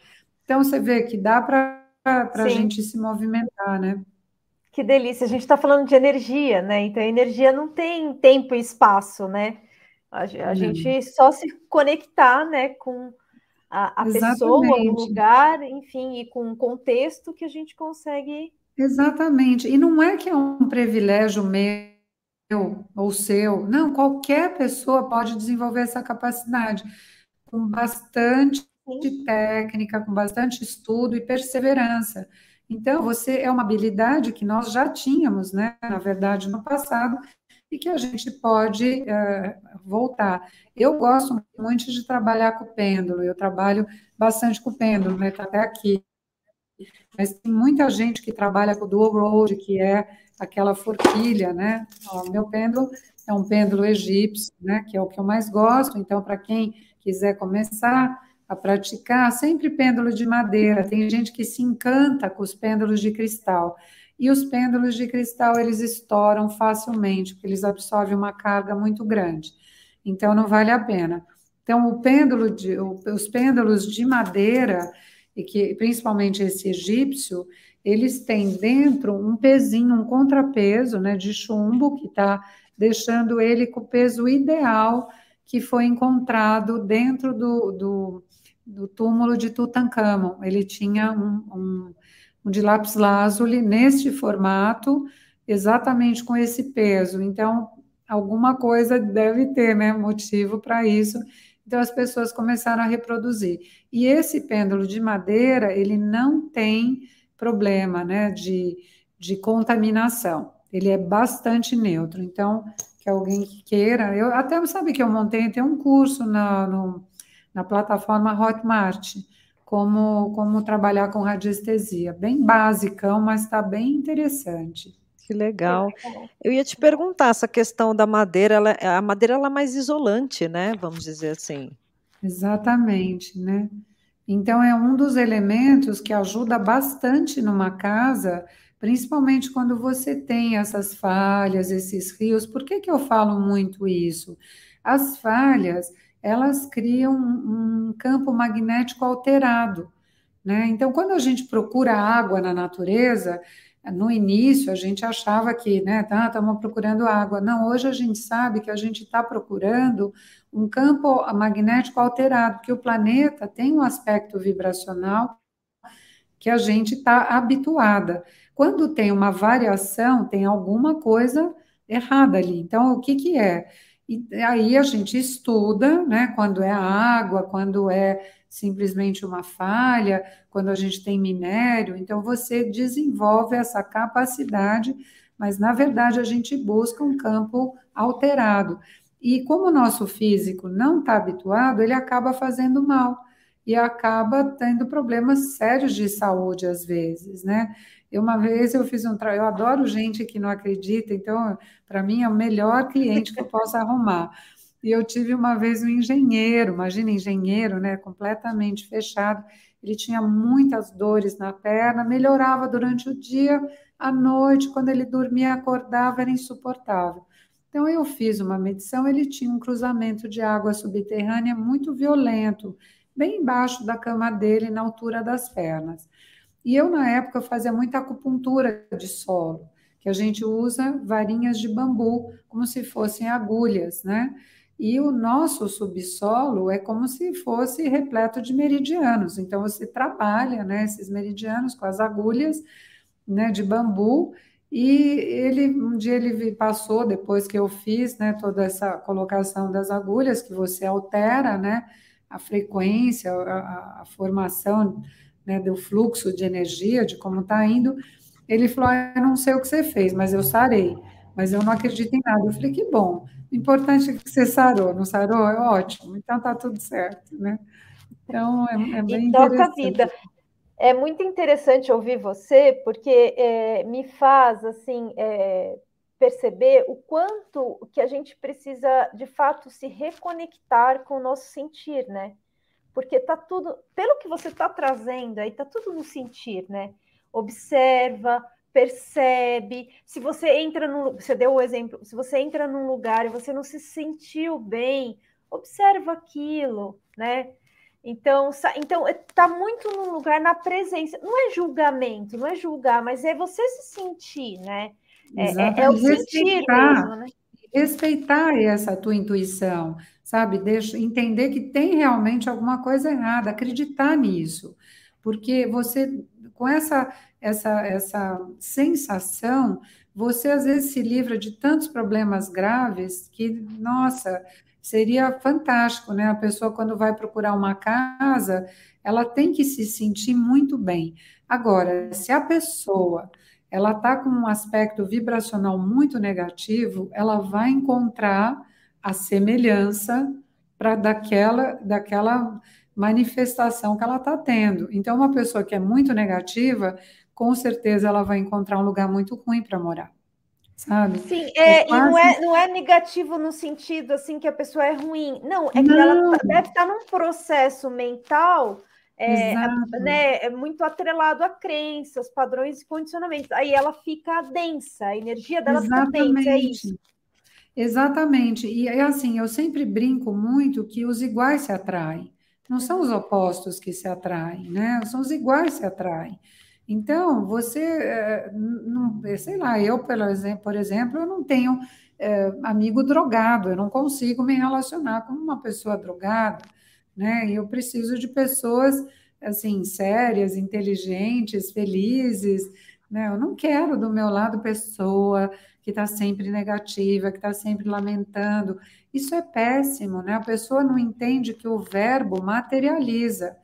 Então, você vê que dá para a gente se movimentar, né? Que delícia. A gente está falando de energia, né? Então, a energia não tem tempo e espaço, né? A, a gente só se conectar, né, com a, a pessoa, o lugar, enfim, e com o contexto que a gente consegue Exatamente. E não é que é um privilégio meu ou seu. Não, qualquer pessoa pode desenvolver essa capacidade com bastante técnica, com bastante estudo e perseverança. Então, você é uma habilidade que nós já tínhamos, né, na verdade, no passado, e que a gente pode uh, voltar. Eu gosto muito de trabalhar com o pêndulo, eu trabalho bastante com o pêndulo, né, tá até aqui mas tem muita gente que trabalha com o dual road, que é aquela forquilha, né? Meu pêndulo é um pêndulo egípcio, né? Que é o que eu mais gosto. Então, para quem quiser começar a praticar, sempre pêndulo de madeira. Tem gente que se encanta com os pêndulos de cristal. E os pêndulos de cristal, eles estouram facilmente, porque eles absorvem uma carga muito grande. Então, não vale a pena. Então, o pêndulo de, os pêndulos de madeira, e que principalmente esse egípcio, eles têm dentro um pezinho, um contrapeso né, de chumbo, que está deixando ele com o peso ideal que foi encontrado dentro do, do, do túmulo de Tutankhamon. Ele tinha um, um, um de lápis lazuli neste formato, exatamente com esse peso. Então, alguma coisa deve ter, né, motivo para isso. Então as pessoas começaram a reproduzir. E esse pêndulo de madeira, ele não tem problema, né, de, de contaminação. Ele é bastante neutro. Então, que alguém que queira, eu até sabe que eu montei, tem um curso na, no, na plataforma Hotmart, como, como trabalhar com radiestesia. Bem basicão, mas está bem interessante. Que legal. Eu ia te perguntar essa questão da madeira, ela, a madeira ela é mais isolante, né? Vamos dizer assim. Exatamente, né? Então é um dos elementos que ajuda bastante numa casa, principalmente quando você tem essas falhas, esses rios. Por que, que eu falo muito isso? As falhas, elas criam um campo magnético alterado, né? Então, quando a gente procura água na natureza, no início a gente achava que, né, tá, estamos procurando água. Não, hoje a gente sabe que a gente está procurando um campo magnético alterado, porque o planeta tem um aspecto vibracional que a gente está habituada. Quando tem uma variação, tem alguma coisa errada ali. Então, o que, que é? E aí a gente estuda, né, quando é água, quando é simplesmente uma falha, quando a gente tem minério, então você desenvolve essa capacidade, mas na verdade a gente busca um campo alterado. E como o nosso físico não está habituado, ele acaba fazendo mal e acaba tendo problemas sérios de saúde às vezes, né? Eu, uma vez eu fiz um trabalho, eu adoro gente que não acredita, então para mim é o melhor cliente que eu posso arrumar. E eu tive uma vez um engenheiro, imagina engenheiro, né, completamente fechado. Ele tinha muitas dores na perna, melhorava durante o dia, à noite, quando ele dormia, acordava, era insuportável. Então eu fiz uma medição, ele tinha um cruzamento de água subterrânea muito violento, bem embaixo da cama dele, na altura das pernas. E eu, na época, fazia muita acupuntura de solo. que a gente usa varinhas de bambu, como se fossem agulhas, né? E o nosso subsolo é como se fosse repleto de meridianos. Então, você trabalha né, esses meridianos com as agulhas né, de bambu. E ele um dia ele passou, depois que eu fiz né, toda essa colocação das agulhas, que você altera né, a frequência, a, a formação né, do fluxo de energia, de como está indo. Ele falou: ah, Eu não sei o que você fez, mas eu sarei. Mas eu não acredito em nada. Eu falei: Que bom. O importante é que você sarou. Não sarou? É ótimo. Então tá tudo certo, né? Então é, é bem e toca a vida. É muito interessante ouvir você, porque é, me faz assim é, perceber o quanto que a gente precisa de fato se reconectar com o nosso sentir, né? Porque tá tudo, pelo que você está trazendo aí, tá tudo no sentir, né? Observa, percebe. Se você entra no, você deu o exemplo, se você entra num lugar e você não se sentiu bem, observa aquilo, né? Então, então está muito no lugar na presença. Não é julgamento, não é julgar, mas é você se sentir, né? É, é, é o sentir mesmo, né? Respeitar essa tua intuição, sabe? Deixa, entender que tem realmente alguma coisa errada, acreditar nisso. Porque você, com essa essa, essa sensação, você às vezes se livra de tantos problemas graves que, nossa, seria fantástico, né? A pessoa, quando vai procurar uma casa, ela tem que se sentir muito bem. Agora, se a pessoa ela está com um aspecto vibracional muito negativo, ela vai encontrar a semelhança para daquela, daquela manifestação que ela está tendo. Então, uma pessoa que é muito negativa, com certeza ela vai encontrar um lugar muito ruim para morar. Sabe? Sim, é, é quase... e não é, não é negativo no sentido assim que a pessoa é ruim. Não, é que não. ela tá, deve estar num processo mental é, né, é muito atrelado a crenças, padrões e condicionamentos. Aí ela fica densa, a energia dela Exatamente. fica densa, é isso. Exatamente. E é assim, eu sempre brinco muito que os iguais se atraem. Não são os opostos que se atraem, né? São os iguais que se atraem. Então, você, eh, não, sei lá, eu, por exemplo, eu não tenho é, amigo drogado, eu não consigo me relacionar com uma pessoa drogada, né? Eu preciso de pessoas, assim, sérias, inteligentes, felizes, né? Eu não quero do meu lado pessoa que está sempre negativa, que está sempre lamentando. Isso é péssimo, né? A pessoa não entende que o verbo materializa.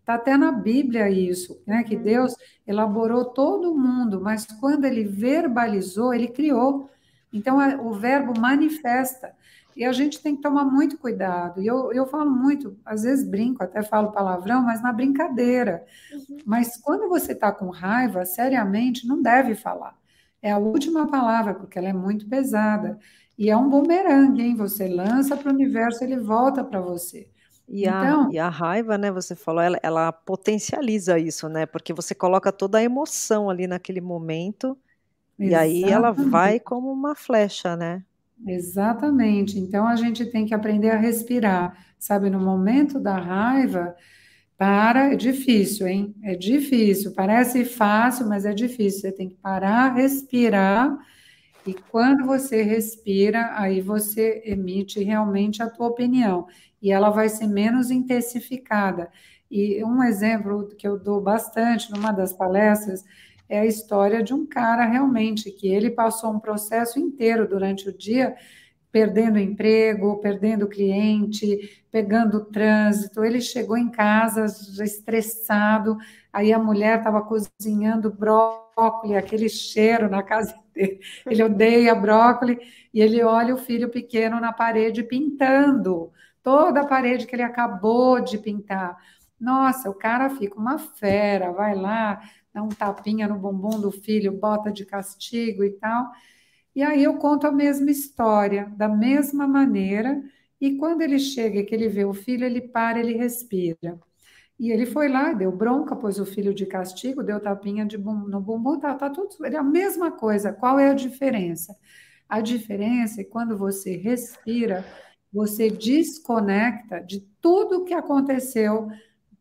Está até na Bíblia isso, né? Que uhum. Deus elaborou todo o mundo, mas quando ele verbalizou, ele criou. Então, o verbo manifesta. E a gente tem que tomar muito cuidado. E eu, eu falo muito, às vezes brinco, até falo palavrão, mas na brincadeira. Uhum. Mas quando você está com raiva, seriamente, não deve falar. É a última palavra, porque ela é muito pesada. E é um bumerangue, hein? Você lança para o universo, ele volta para você. E a, então, e a raiva, né, você falou, ela, ela potencializa isso, né? Porque você coloca toda a emoção ali naquele momento, e aí ela vai como uma flecha, né? Exatamente. Então a gente tem que aprender a respirar. Sabe, no momento da raiva, para, é difícil, hein? É difícil. Parece fácil, mas é difícil. Você tem que parar, respirar, e quando você respira, aí você emite realmente a tua opinião e ela vai ser menos intensificada. E um exemplo que eu dou bastante numa das palestras é a história de um cara realmente que ele passou um processo inteiro durante o dia perdendo emprego, perdendo cliente, pegando trânsito. Ele chegou em casa estressado, aí a mulher estava cozinhando brócolis, aquele cheiro na casa (laughs) dele. Ele odeia brócolis e ele olha o filho pequeno na parede pintando toda a parede que ele acabou de pintar. Nossa, o cara fica uma fera, vai lá, dá um tapinha no bumbum do filho, bota de castigo e tal. E aí eu conto a mesma história, da mesma maneira, e quando ele chega que ele vê o filho, ele para, ele respira. E ele foi lá, deu bronca, pôs o filho de castigo, deu tapinha de bum, no bumbum, tá, tá tudo, é a mesma coisa. Qual é a diferença? A diferença é quando você respira, você desconecta de tudo que aconteceu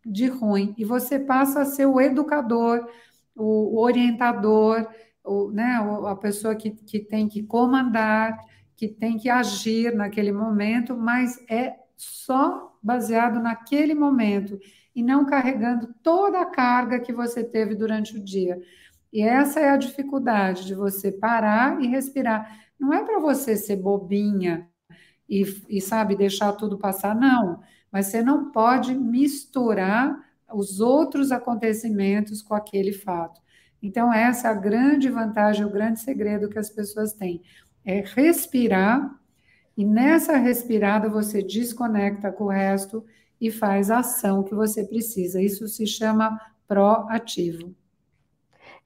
de ruim e você passa a ser o educador, o orientador, o, né, a pessoa que, que tem que comandar, que tem que agir naquele momento, mas é só baseado naquele momento e não carregando toda a carga que você teve durante o dia. E essa é a dificuldade de você parar e respirar. Não é para você ser bobinha e, e, sabe, deixar tudo passar, não. Mas você não pode misturar os outros acontecimentos com aquele fato. Então, essa é a grande vantagem, o grande segredo que as pessoas têm. É respirar, e nessa respirada você desconecta com o resto e faz a ação que você precisa. Isso se chama proativo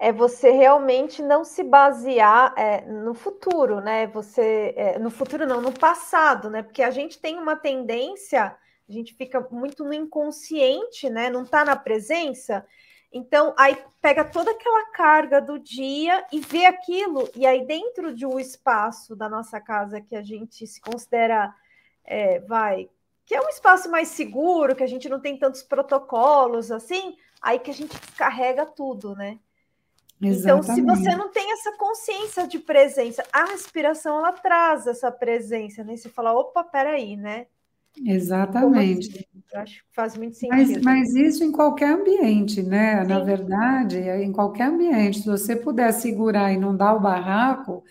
é você realmente não se basear é, no futuro, né? Você é, no futuro não, no passado, né? Porque a gente tem uma tendência, a gente fica muito no inconsciente, né? Não está na presença. Então, aí pega toda aquela carga do dia e vê aquilo, e aí dentro de um espaço da nossa casa que a gente se considera, é, vai, que é um espaço mais seguro, que a gente não tem tantos protocolos assim, aí que a gente carrega tudo, né? Exatamente. Então, se você não tem essa consciência de presença, a respiração ela traz essa presença, né? Você fala, opa, peraí, né? Exatamente. Assim? acho que faz muito sentido. Mas, mas, isso em qualquer ambiente, né? Sim. Na verdade, em qualquer ambiente, se você puder segurar e não dar o barraco,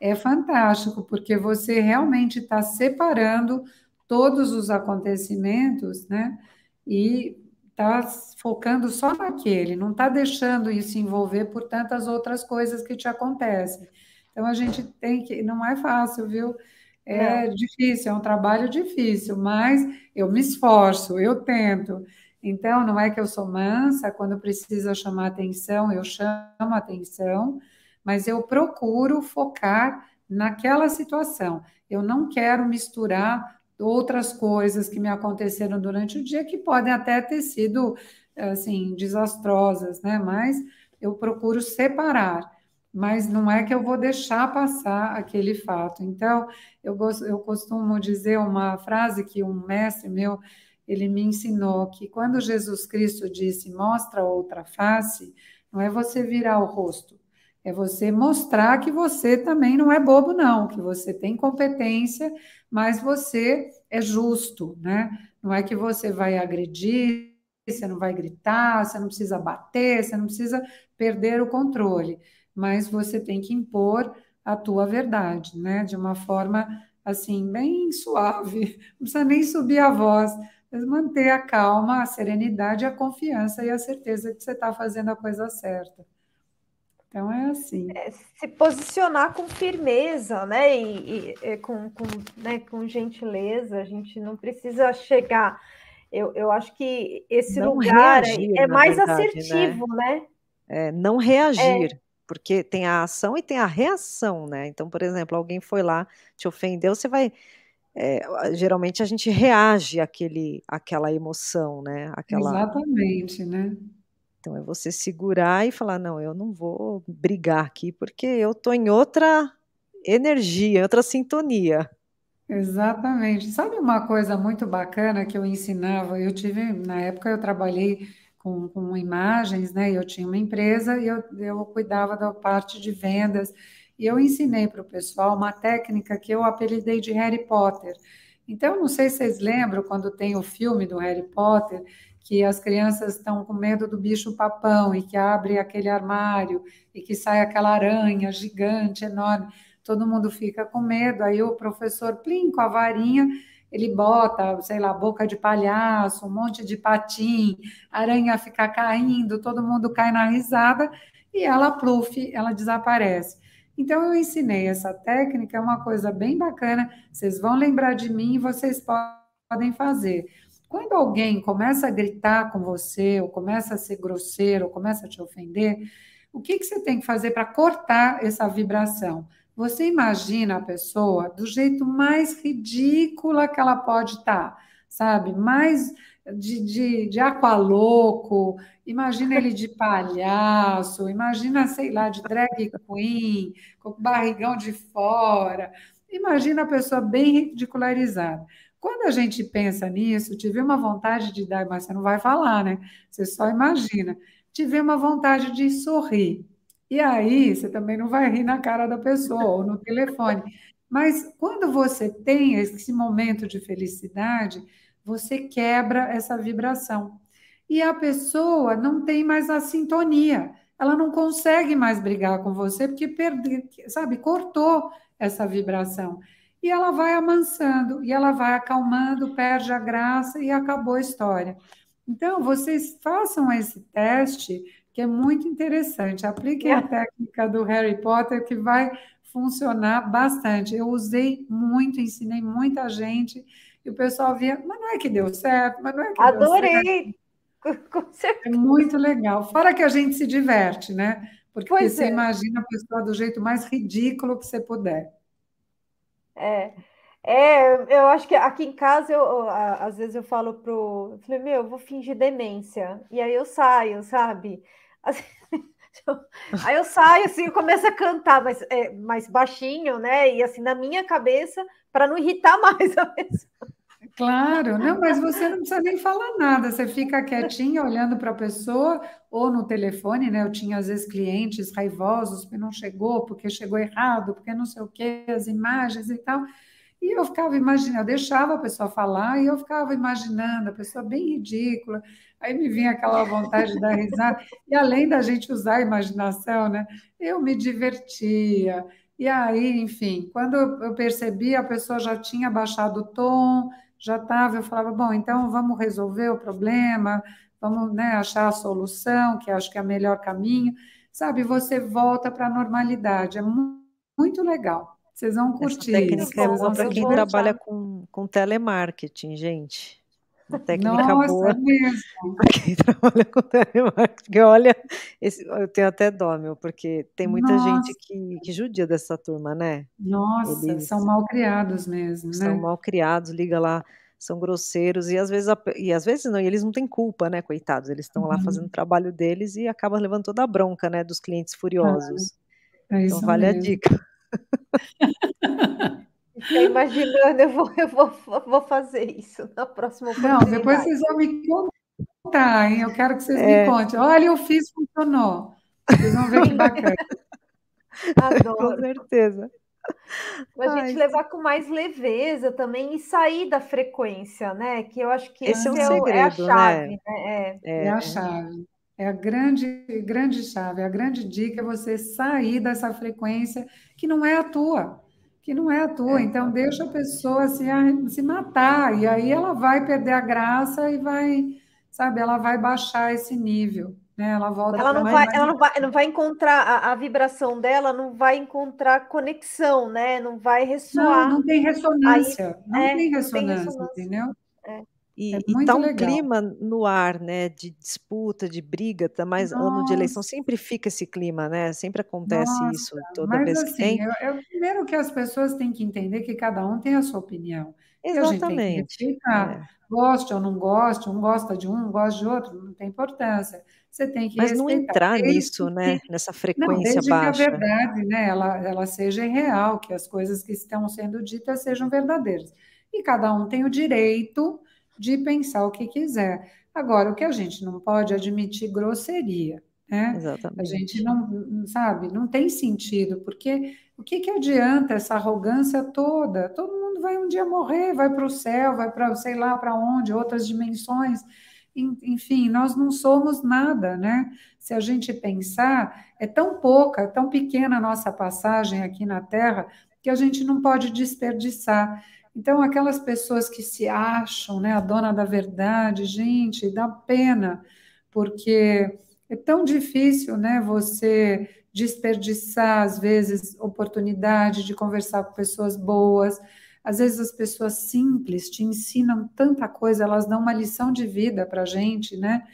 é fantástico, porque você realmente está separando todos os acontecimentos, né? E está focando só naquele, não está deixando isso envolver por tantas outras coisas que te acontecem. Então a gente tem que, não é fácil, viu? É não. difícil, é um trabalho difícil, mas eu me esforço, eu tento. Então não é que eu sou mansa, quando precisa chamar atenção, eu chamo atenção, mas eu procuro focar naquela situação. Eu não quero misturar outras coisas que me aconteceram durante o dia que podem até ter sido assim desastrosas, né? Mas eu procuro separar, mas não é que eu vou deixar passar aquele fato. Então, eu, eu costumo dizer uma frase que um mestre meu ele me ensinou que quando Jesus Cristo disse mostra outra face, não é você virar o rosto, é você mostrar que você também não é bobo, não, que você tem competência, mas você é justo, né? Não é que você vai agredir, você não vai gritar, você não precisa bater, você não precisa perder o controle, mas você tem que impor a tua verdade, né? De uma forma assim, bem suave, (laughs) não precisa nem subir a voz, mas manter a calma, a serenidade, a confiança e a certeza que você está fazendo a coisa certa. Então é assim. É, se posicionar com firmeza, né? E, e com, com, né? com gentileza, a gente não precisa chegar. Eu, eu acho que esse não lugar é, reagir, é, é mais verdade, né? assertivo, né? né? É, não reagir. Porque tem a ação e tem a reação, né? Então, por exemplo, alguém foi lá, te ofendeu, você vai. É, geralmente a gente reage àquele, àquela emoção, né? Exatamente, né? Então é você segurar e falar: não, eu não vou brigar aqui porque eu estou em outra energia, em outra sintonia. Exatamente. Sabe uma coisa muito bacana que eu ensinava? Eu tive, na época, eu trabalhei com, com imagens, né? Eu tinha uma empresa e eu, eu cuidava da parte de vendas. E eu ensinei para o pessoal uma técnica que eu apelidei de Harry Potter. Então, não sei se vocês lembram quando tem o filme do Harry Potter, que as crianças estão com medo do bicho papão e que abre aquele armário e que sai aquela aranha gigante, enorme, todo mundo fica com medo. Aí o professor Plim com a varinha, ele bota, sei lá, boca de palhaço, um monte de patim, aranha fica caindo, todo mundo cai na risada e ela pluf, ela desaparece. Então eu ensinei essa técnica, é uma coisa bem bacana. Vocês vão lembrar de mim e vocês podem fazer. Quando alguém começa a gritar com você, ou começa a ser grosseiro, ou começa a te ofender, o que, que você tem que fazer para cortar essa vibração? Você imagina a pessoa do jeito mais ridícula que ela pode estar, tá, sabe? Mais de, de, de aqualoco, imagina ele de palhaço, imagina, sei lá, de drag queen, com barrigão de fora. Imagina a pessoa bem ridicularizada. Quando a gente pensa nisso, tive uma vontade de dar, mas você não vai falar, né? Você só imagina. Tive uma vontade de sorrir. E aí você também não vai rir na cara da pessoa ou no telefone. Mas quando você tem esse momento de felicidade, você quebra essa vibração. E a pessoa não tem mais a sintonia. Ela não consegue mais brigar com você porque perde, sabe, cortou essa vibração. E ela vai amansando, e ela vai acalmando, perde a graça e acabou a história. Então, vocês façam esse teste, que é muito interessante. Apliquem a técnica do Harry Potter, que vai funcionar bastante. Eu usei muito, ensinei muita gente, e o pessoal via, mas não é que deu certo, mas não é que Adorei! (laughs) Com certeza. É muito legal. Fora que a gente se diverte, né? Porque pois você é. imagina a pessoa do jeito mais ridículo que você puder. É. É, eu acho que aqui em casa, eu, às vezes eu falo pro. Eu falei, meu, eu vou fingir demência. E aí eu saio, sabe? (laughs) Assim, aí eu saio assim, eu começo a cantar, mas é, mais baixinho, né? E assim, na minha cabeça, para não irritar (laughs) mais a pessoa. Claro, não, mas você não precisa nem falar nada, você fica quietinha olhando para a pessoa ou no telefone, né? Eu tinha às vezes clientes raivosos porque não chegou, porque chegou errado, porque não sei o que, as imagens e tal. E eu ficava imaginando, eu deixava a pessoa falar e eu ficava imaginando, a pessoa bem ridícula. Aí me vinha aquela vontade de dar risada. E além da gente usar a imaginação, né? Eu me divertia. E aí, enfim, quando eu percebi, a pessoa já tinha baixado o tom, já estava, eu falava, bom, então vamos resolver o problema, vamos né, achar a solução, que acho que é o melhor caminho. Sabe, você volta para a normalidade. É muito legal. Vocês vão curtir. Essa técnica é boa para quem trabalha com, com telemarketing, gente. Uma técnica Nossa, boa. É mesmo. (laughs) Para quem trabalha com telemarketing. Olha, esse, eu tenho até dó, meu, porque tem muita Nossa. gente que, que judia dessa turma, né? Nossa, Eles são mal criados mesmo, são né? mal criados, liga lá, são grosseiros, e às vezes, e às vezes não, eles não têm culpa, né, coitados, eles estão uhum. lá fazendo o trabalho deles e acabam levando toda a bronca, né, dos clientes furiosos. Ah, é então vale mesmo. a dica. Fiquei imaginando, eu vou, eu vou, vou fazer isso na próxima Não, depois vocês vão me contar, hein? Eu quero que vocês é. me contem. Olha, eu fiz, funcionou. Vocês vão ver que bacana. (laughs) Adoro. Com certeza. A gente levar com mais leveza também e sair da frequência, né? Que eu acho que esse é, um segredo, é a chave, né? né? É. é. é a chave. É a grande, grande chave, a grande dica é você sair dessa frequência que não é a tua, que não é a tua. É. Então, deixa a pessoa se, se matar, e aí ela vai perder a graça e vai, sabe, ela vai baixar esse nível. Né? Ela volta ela não vai, ela não vai, não vai encontrar a, a, vibração dela, não vai encontrar conexão, né? Não vai ressoar. Não, não tem ressonância, aí, não, é, tem ressonância, não tem ressonância, entendeu? É. E, é tá um legal. clima no ar, né, de disputa, de briga, tá mais Nossa. ano de eleição, sempre fica esse clima, né? Sempre acontece Nossa, isso toda vez assim, que tem. É, é o primeiro que as pessoas têm que entender que cada um tem a sua opinião. Exatamente. É. Goste ou não goste, um gosta de um, um gosta de outro, não tem importância. Você tem que Mas não entrar nisso, que, né? Nessa frequência não, desde baixa. que a verdade, né? Ela, ela seja real, que as coisas que estão sendo ditas sejam verdadeiras. E cada um tem o direito de pensar o que quiser. Agora, o que a gente não pode é admitir grosseria, né? Exatamente. A gente não, sabe, não tem sentido, porque o que, que adianta essa arrogância toda? Todo mundo vai um dia morrer, vai para o céu, vai para sei lá para onde, outras dimensões. Enfim, nós não somos nada, né? Se a gente pensar, é tão pouca, tão pequena a nossa passagem aqui na Terra que a gente não pode desperdiçar. Então, aquelas pessoas que se acham né, a dona da verdade, gente, dá pena, porque é tão difícil né, você desperdiçar, às vezes, oportunidade de conversar com pessoas boas. Às vezes, as pessoas simples te ensinam tanta coisa, elas dão uma lição de vida para a gente, né?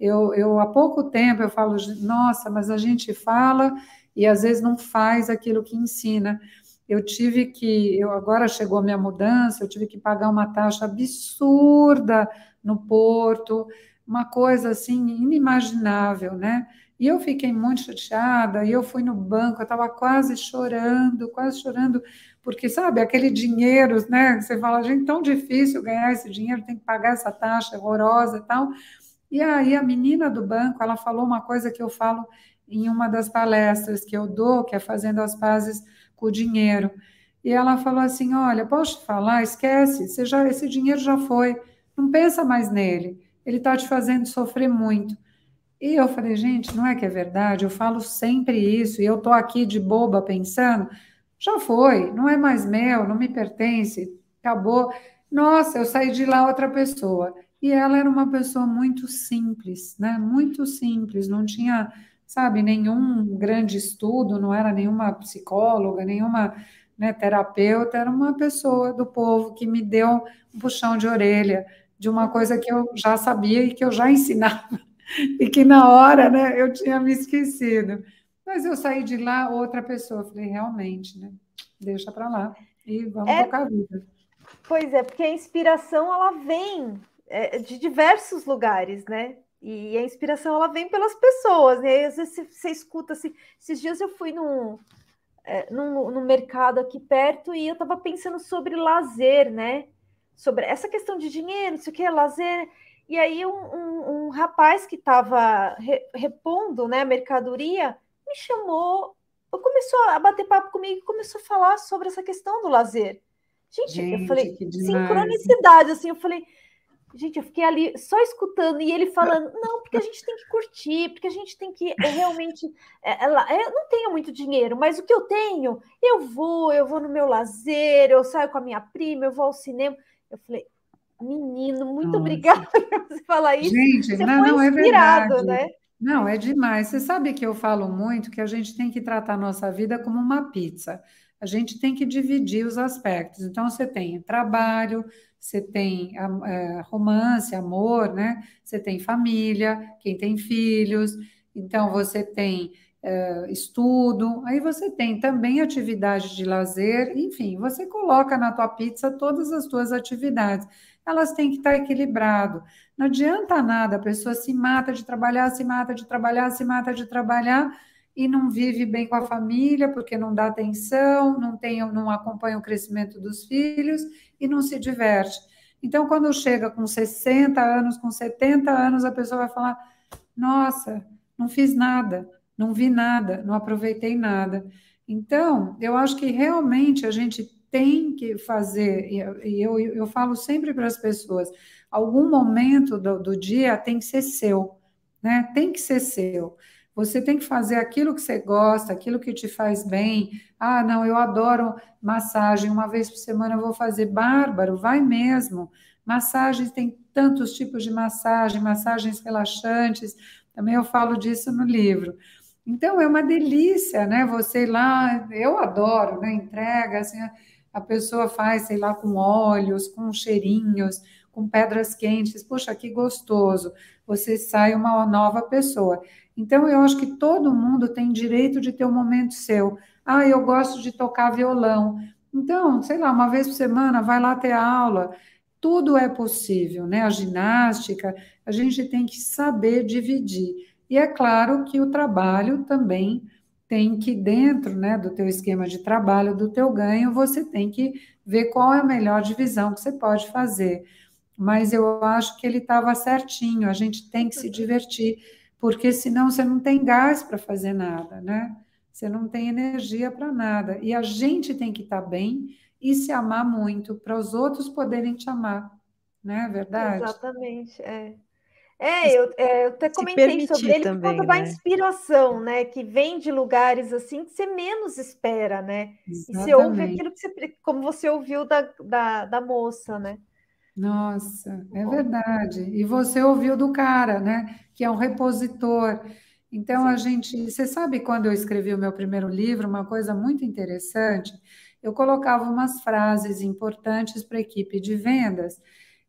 Eu, eu, há pouco tempo, eu falo, nossa, mas a gente fala e às vezes não faz aquilo que ensina eu tive que, eu agora chegou a minha mudança, eu tive que pagar uma taxa absurda no porto, uma coisa assim inimaginável, né? E eu fiquei muito chateada, e eu fui no banco, eu estava quase chorando, quase chorando, porque, sabe, aquele dinheiro, né? Você fala, gente, tão difícil ganhar esse dinheiro, tem que pagar essa taxa horrorosa e tal. E aí a menina do banco, ela falou uma coisa que eu falo em uma das palestras que eu dou, que é fazendo as pazes com o dinheiro. E ela falou assim: Olha, posso te falar? Esquece, você já, esse dinheiro já foi, não pensa mais nele, ele está te fazendo sofrer muito. E eu falei, gente, não é que é verdade? Eu falo sempre isso, e eu estou aqui de boba pensando, já foi, não é mais meu, não me pertence, acabou. Nossa, eu saí de lá outra pessoa. E ela era uma pessoa muito simples, né? Muito simples, não tinha, sabe, nenhum grande estudo, não era nenhuma psicóloga, nenhuma né, terapeuta, era uma pessoa do povo que me deu um puxão de orelha de uma coisa que eu já sabia e que eu já (laughs) ensinava e que na hora, né, eu tinha me esquecido. Mas eu saí de lá outra pessoa, falei, realmente, né? Deixa para lá e vamos é, tocar a vida. Pois é, porque a inspiração ela vem é, de diversos lugares, né? E a inspiração ela vem pelas pessoas, né? às vezes você, você escuta assim. Esses dias eu fui num, é, num, num mercado aqui perto e eu estava pensando sobre lazer, né? Sobre essa questão de dinheiro, isso que é lazer. E aí um, um, um rapaz que estava re, repondo né, a mercadoria me chamou, começou a bater papo comigo e começou a falar sobre essa questão do lazer. Gente, gente eu falei, sincronicidade, assim, eu falei, gente, eu fiquei ali só escutando e ele falando, (laughs) não, porque a gente tem que curtir, porque a gente tem que é, realmente. É, é, eu não tenho muito dinheiro, mas o que eu tenho, eu vou, eu vou no meu lazer, eu saio com a minha prima, eu vou ao cinema. Eu falei, Menino, muito Nossa. obrigada (laughs) por você falar isso. Gente, você não, não é verdade. né? Não, é demais. Você sabe que eu falo muito que a gente tem que tratar a nossa vida como uma pizza. A gente tem que dividir os aspectos. Então, você tem trabalho, você tem é, romance, amor, né? Você tem família, quem tem filhos. Então, você tem é, estudo, aí você tem também atividade de lazer, enfim, você coloca na tua pizza todas as tuas atividades elas têm que estar equilibrado. Não adianta nada, a pessoa se mata de trabalhar, se mata de trabalhar, se mata de trabalhar e não vive bem com a família porque não dá atenção, não tem, não acompanha o crescimento dos filhos e não se diverte. Então, quando chega com 60 anos, com 70 anos, a pessoa vai falar: Nossa, não fiz nada, não vi nada, não aproveitei nada. Então, eu acho que realmente a gente tem que fazer, e eu, eu falo sempre para as pessoas, algum momento do, do dia tem que ser seu, né? Tem que ser seu. Você tem que fazer aquilo que você gosta, aquilo que te faz bem. Ah, não, eu adoro massagem, uma vez por semana eu vou fazer. Bárbaro, vai mesmo. Massagens, tem tantos tipos de massagem, massagens relaxantes, também eu falo disso no livro. Então, é uma delícia, né? Você ir lá, eu adoro, né? Entrega, assim, a pessoa faz, sei lá, com óleos, com cheirinhos, com pedras quentes. Poxa, que gostoso! Você sai uma nova pessoa. Então, eu acho que todo mundo tem direito de ter um momento seu. Ah, eu gosto de tocar violão. Então, sei lá, uma vez por semana, vai lá ter aula. Tudo é possível, né? A ginástica, a gente tem que saber dividir. E é claro que o trabalho também tem que, dentro né, do teu esquema de trabalho, do teu ganho, você tem que ver qual é a melhor divisão que você pode fazer. Mas eu acho que ele estava certinho, a gente tem que se divertir, porque senão você não tem gás para fazer nada, né? Você não tem energia para nada. E a gente tem que estar tá bem e se amar muito para os outros poderem te amar, não é verdade? Exatamente, é. É, eu, é, eu até comentei sobre ele também, por conta né? da inspiração, né? Que vem de lugares assim que você menos espera, né? Exatamente. E você ouve aquilo que você, como você ouviu da, da, da moça, né? Nossa, é verdade. E você ouviu do cara, né? Que é um repositor. Então Sim. a gente, você sabe quando eu escrevi o meu primeiro livro, uma coisa muito interessante, eu colocava umas frases importantes para a equipe de vendas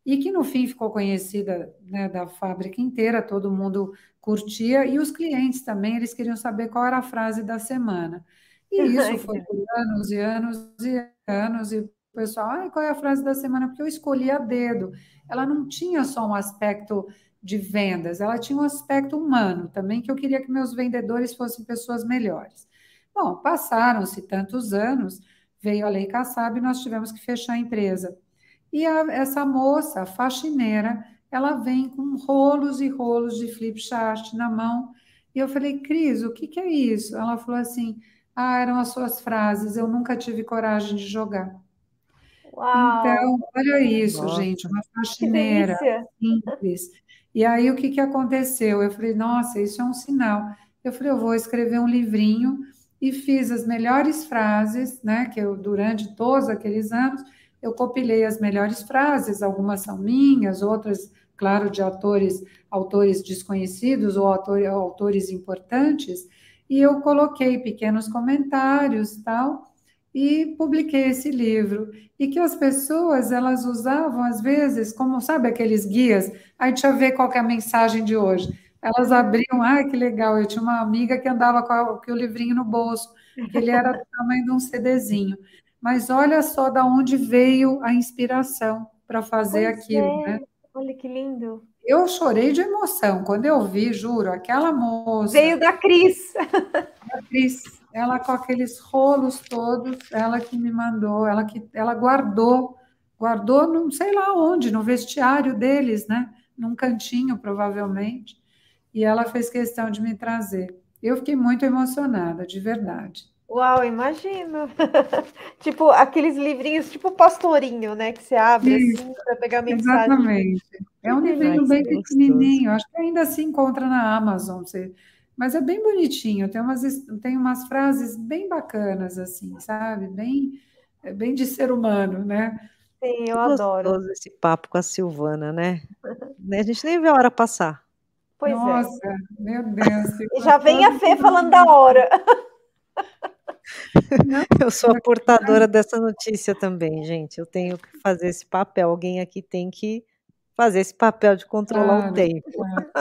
e que no fim ficou conhecida né, da fábrica inteira, todo mundo curtia, e os clientes também, eles queriam saber qual era a frase da semana. E (laughs) isso foi por anos e anos e anos, e pessoal, ah, qual é a frase da semana? Porque eu escolhi a dedo. Ela não tinha só um aspecto de vendas, ela tinha um aspecto humano também, que eu queria que meus vendedores fossem pessoas melhores. Bom, passaram-se tantos anos, veio a Lei Kassab e nós tivemos que fechar a empresa. E a, essa moça, a faxineira, ela vem com rolos e rolos de flip chart na mão E eu falei, Cris, o que, que é isso? Ela falou assim: ah, eram as suas frases, eu nunca tive coragem de jogar. Uau! Então, olha isso, Nossa. gente, uma faxineira simples. E aí, o que que aconteceu? Eu falei, nossa, isso é um sinal. Eu falei, eu vou escrever um livrinho e fiz as melhores frases, né, que eu, durante todos aqueles anos, eu compilei as melhores frases, algumas são minhas, outras, claro, de autores, autores desconhecidos ou autor, autores importantes, e eu coloquei pequenos comentários, tal, e publiquei esse livro. E que as pessoas, elas usavam, às vezes, como, sabe, aqueles guias, aí deixa eu ver qual é a mensagem de hoje. Elas abriam, ai, que legal, eu tinha uma amiga que andava com, a, com o livrinho no bolso, que ele era do tamanho de um CDzinho. Mas olha só da onde veio a inspiração para fazer Pois aquilo, é, né? olha que lindo. Eu chorei de emoção quando eu vi, juro, aquela moça, Veio da Cris. a Cris, ela com aqueles rolos todos, ela que me mandou, ela que ela guardou, guardou não sei lá onde, no vestiário deles, né? Num cantinho, provavelmente. E ela fez questão de me trazer. Eu fiquei muito emocionada, de verdade. Uau, imagino. (laughs) Tipo aqueles livrinhos, tipo pastorinho, né? Que você abre Isso, assim para pegar mensagem. exatamente. É um livrinho bem gostoso. pequenininho, acho que ainda se encontra na Amazon, você- mas é bem bonitinho, tem umas, tem umas frases bem bacanas, assim, sabe? Bem, é bem de ser humano, né? Sim, eu adoro. gostoso esse papo com a Silvana, né? Né, A gente nem vê a hora passar. Pois é. Nossa, meu Deus, E já vem a Fê falando da hora. Não, (laughs) Eu sou a portadora dessa notícia também, gente. Eu tenho que fazer esse papel. Alguém aqui tem que fazer esse papel de controlar o claro, tempo. claro,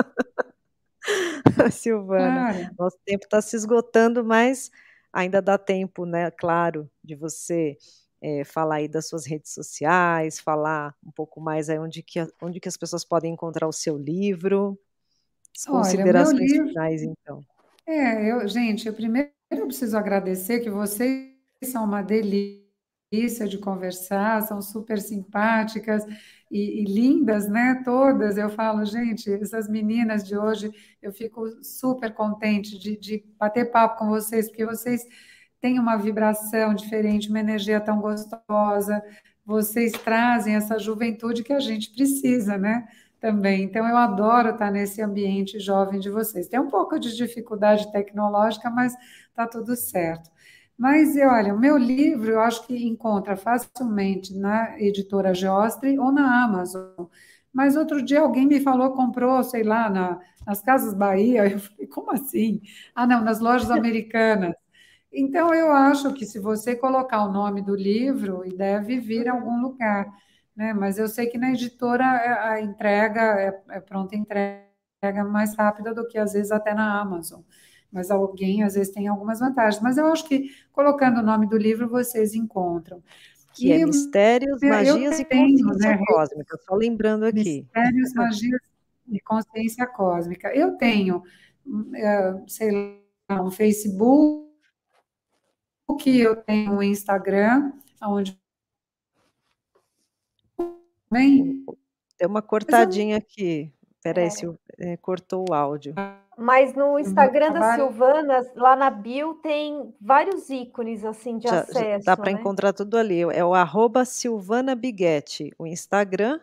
(laughs) Silvana, claro. nosso tempo está se esgotando, mas ainda dá tempo, né? Claro, de você eh, falar aí das suas redes sociais, falar um pouco mais aí onde que, onde que as pessoas podem encontrar o seu livro. As Olha, considerações livro, finais, então. é, eu, gente, eu primeiro eu preciso agradecer que vocês são uma delícia de conversar, são super simpáticas e, e lindas, né? Todas. Eu falo, gente, essas meninas de hoje, eu fico super contente de, de bater papo com vocês, porque vocês têm uma vibração diferente, uma energia tão gostosa. Vocês trazem essa juventude que a gente precisa, né? Também. Então, eu adoro estar nesse ambiente jovem de vocês. Tem um pouco de dificuldade tecnológica, mas está tudo certo. Mas, olha, o meu livro eu acho que encontra facilmente na editora Geostre ou na Amazon. Mas outro dia alguém me falou, comprou, sei lá, na, nas Casas Bahia. (laughs) Eu falei, como assim? Ah, não, nas lojas americanas. Então, eu acho que se você colocar o nome do livro, deve vir a algum lugar, né? Mas eu sei que na editora é- a entrega é, é pronta entrega mais rápida do que às vezes até na Amazon. Mas alguém às vezes tem algumas vantagens. Mas eu acho que colocando o nome do livro vocês encontram. Que é E Mistérios, eu Magias e tenho, Consciência né, Cósmica. Só lembrando aqui. Mistérios, magias e consciência cósmica. Eu tenho, eh, sei lá, um Facebook, eu tenho um Instagram, onde bem, Tem uma cortadinha aqui. Peraí, É. Sil- é, cortou o áudio. Mas no Instagram da Silvana, lá na bio, tem vários ícones assim de Já, já acesso, dá para né? encontrar tudo ali. É o arroba Silvana Biguete, o Instagram.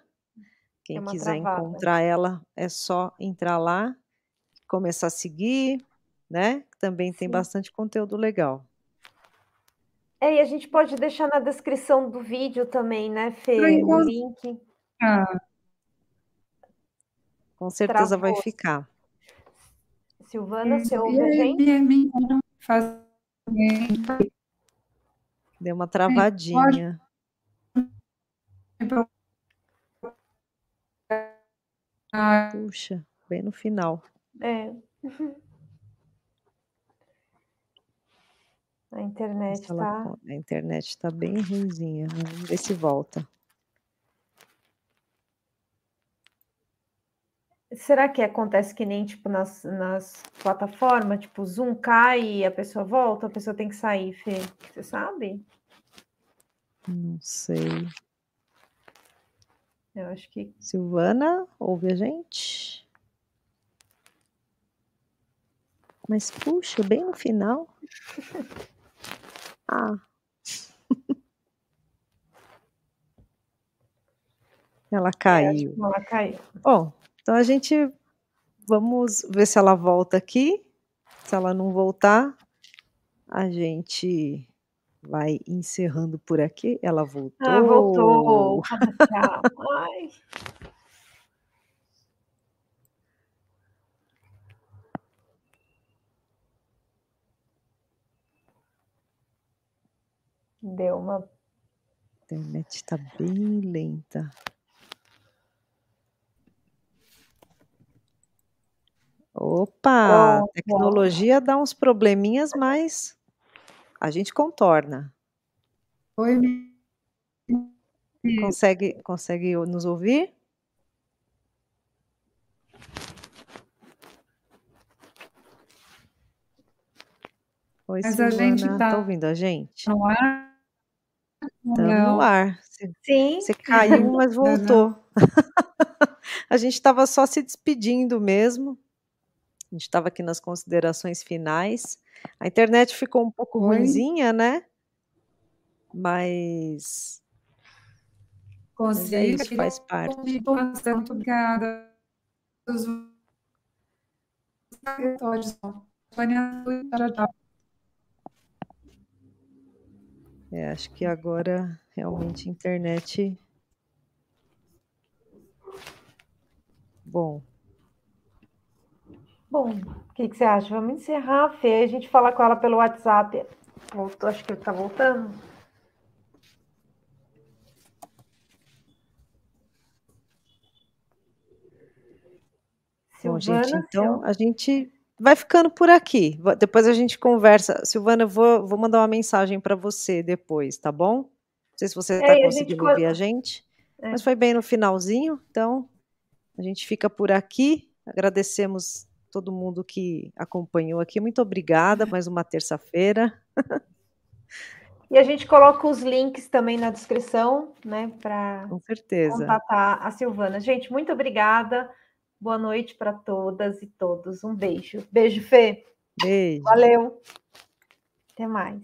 Quem uma quiser travada. encontrar ela, é só entrar lá, começar a seguir, né? Também tem Sim. bastante conteúdo legal. É, e a gente pode deixar na descrição do vídeo também, né, Fê? O link. ah, Com certeza vai Travou. ficar. Silvana, você ouve a gente? Deu uma travadinha. Puxa, bem no final. É. (laughs) A internet tá. con- A internet está bem ruimzinha. Vamos ver se volta. Será que acontece que nem tipo nas, nas plataformas, tipo, o Zoom cai e a pessoa volta, a pessoa tem que sair, Fê? Você sabe? Não sei. Eu acho que Silvana, ouve a gente? Mas puxa, bem no final. (laughs) Ah. Ela caiu. ela caiu. Bom, então a gente vamos ver se ela volta aqui. Se ela não voltar, a gente vai encerrando por aqui. Ela voltou. Ah, voltou. (laughs) Ai. Deu uma. A internet está bem lenta. Opa, a tecnologia dá uns probleminhas, mas a gente contorna. Oi, Consegue, consegue nos ouvir? Oi, Mas a Silvana, gente tá tá ouvindo a gente? no ar? Não. no ar. Você Sim, você caiu, mas (laughs) Não, voltou. (laughs) A gente estava só se despedindo mesmo. A gente estava aqui nas considerações finais. A internet ficou um pouco Oi. ruinzinha, né? Mas Mas é isso, faz parte. Muito obrigada. É, acho que agora realmente a internet. Bom, Bom, o que, que você acha? Vamos encerrar, Fê. A gente fala com ela pelo WhatsApp. Voltou, acho que ele tá voltando. bom, gente, Silvana, então seu- a gente vai ficando por aqui. Depois a gente conversa. Silvana, eu vou, vou mandar uma mensagem para você depois, tá bom? Não sei se você É, está e a gente conseguindo ouvir a gente, É. mas foi bem no finalzinho, então a gente fica por aqui. Agradecemos todo mundo que acompanhou aqui. Muito obrigada, mais uma terça-feira. (laughs) E a gente coloca os links também na descrição, né, para Com certeza. contatar a Silvana. Gente, muito obrigada. Boa noite para todas e todos. Um beijo. Beijo, Fê. Beijo. Valeu. Até mais.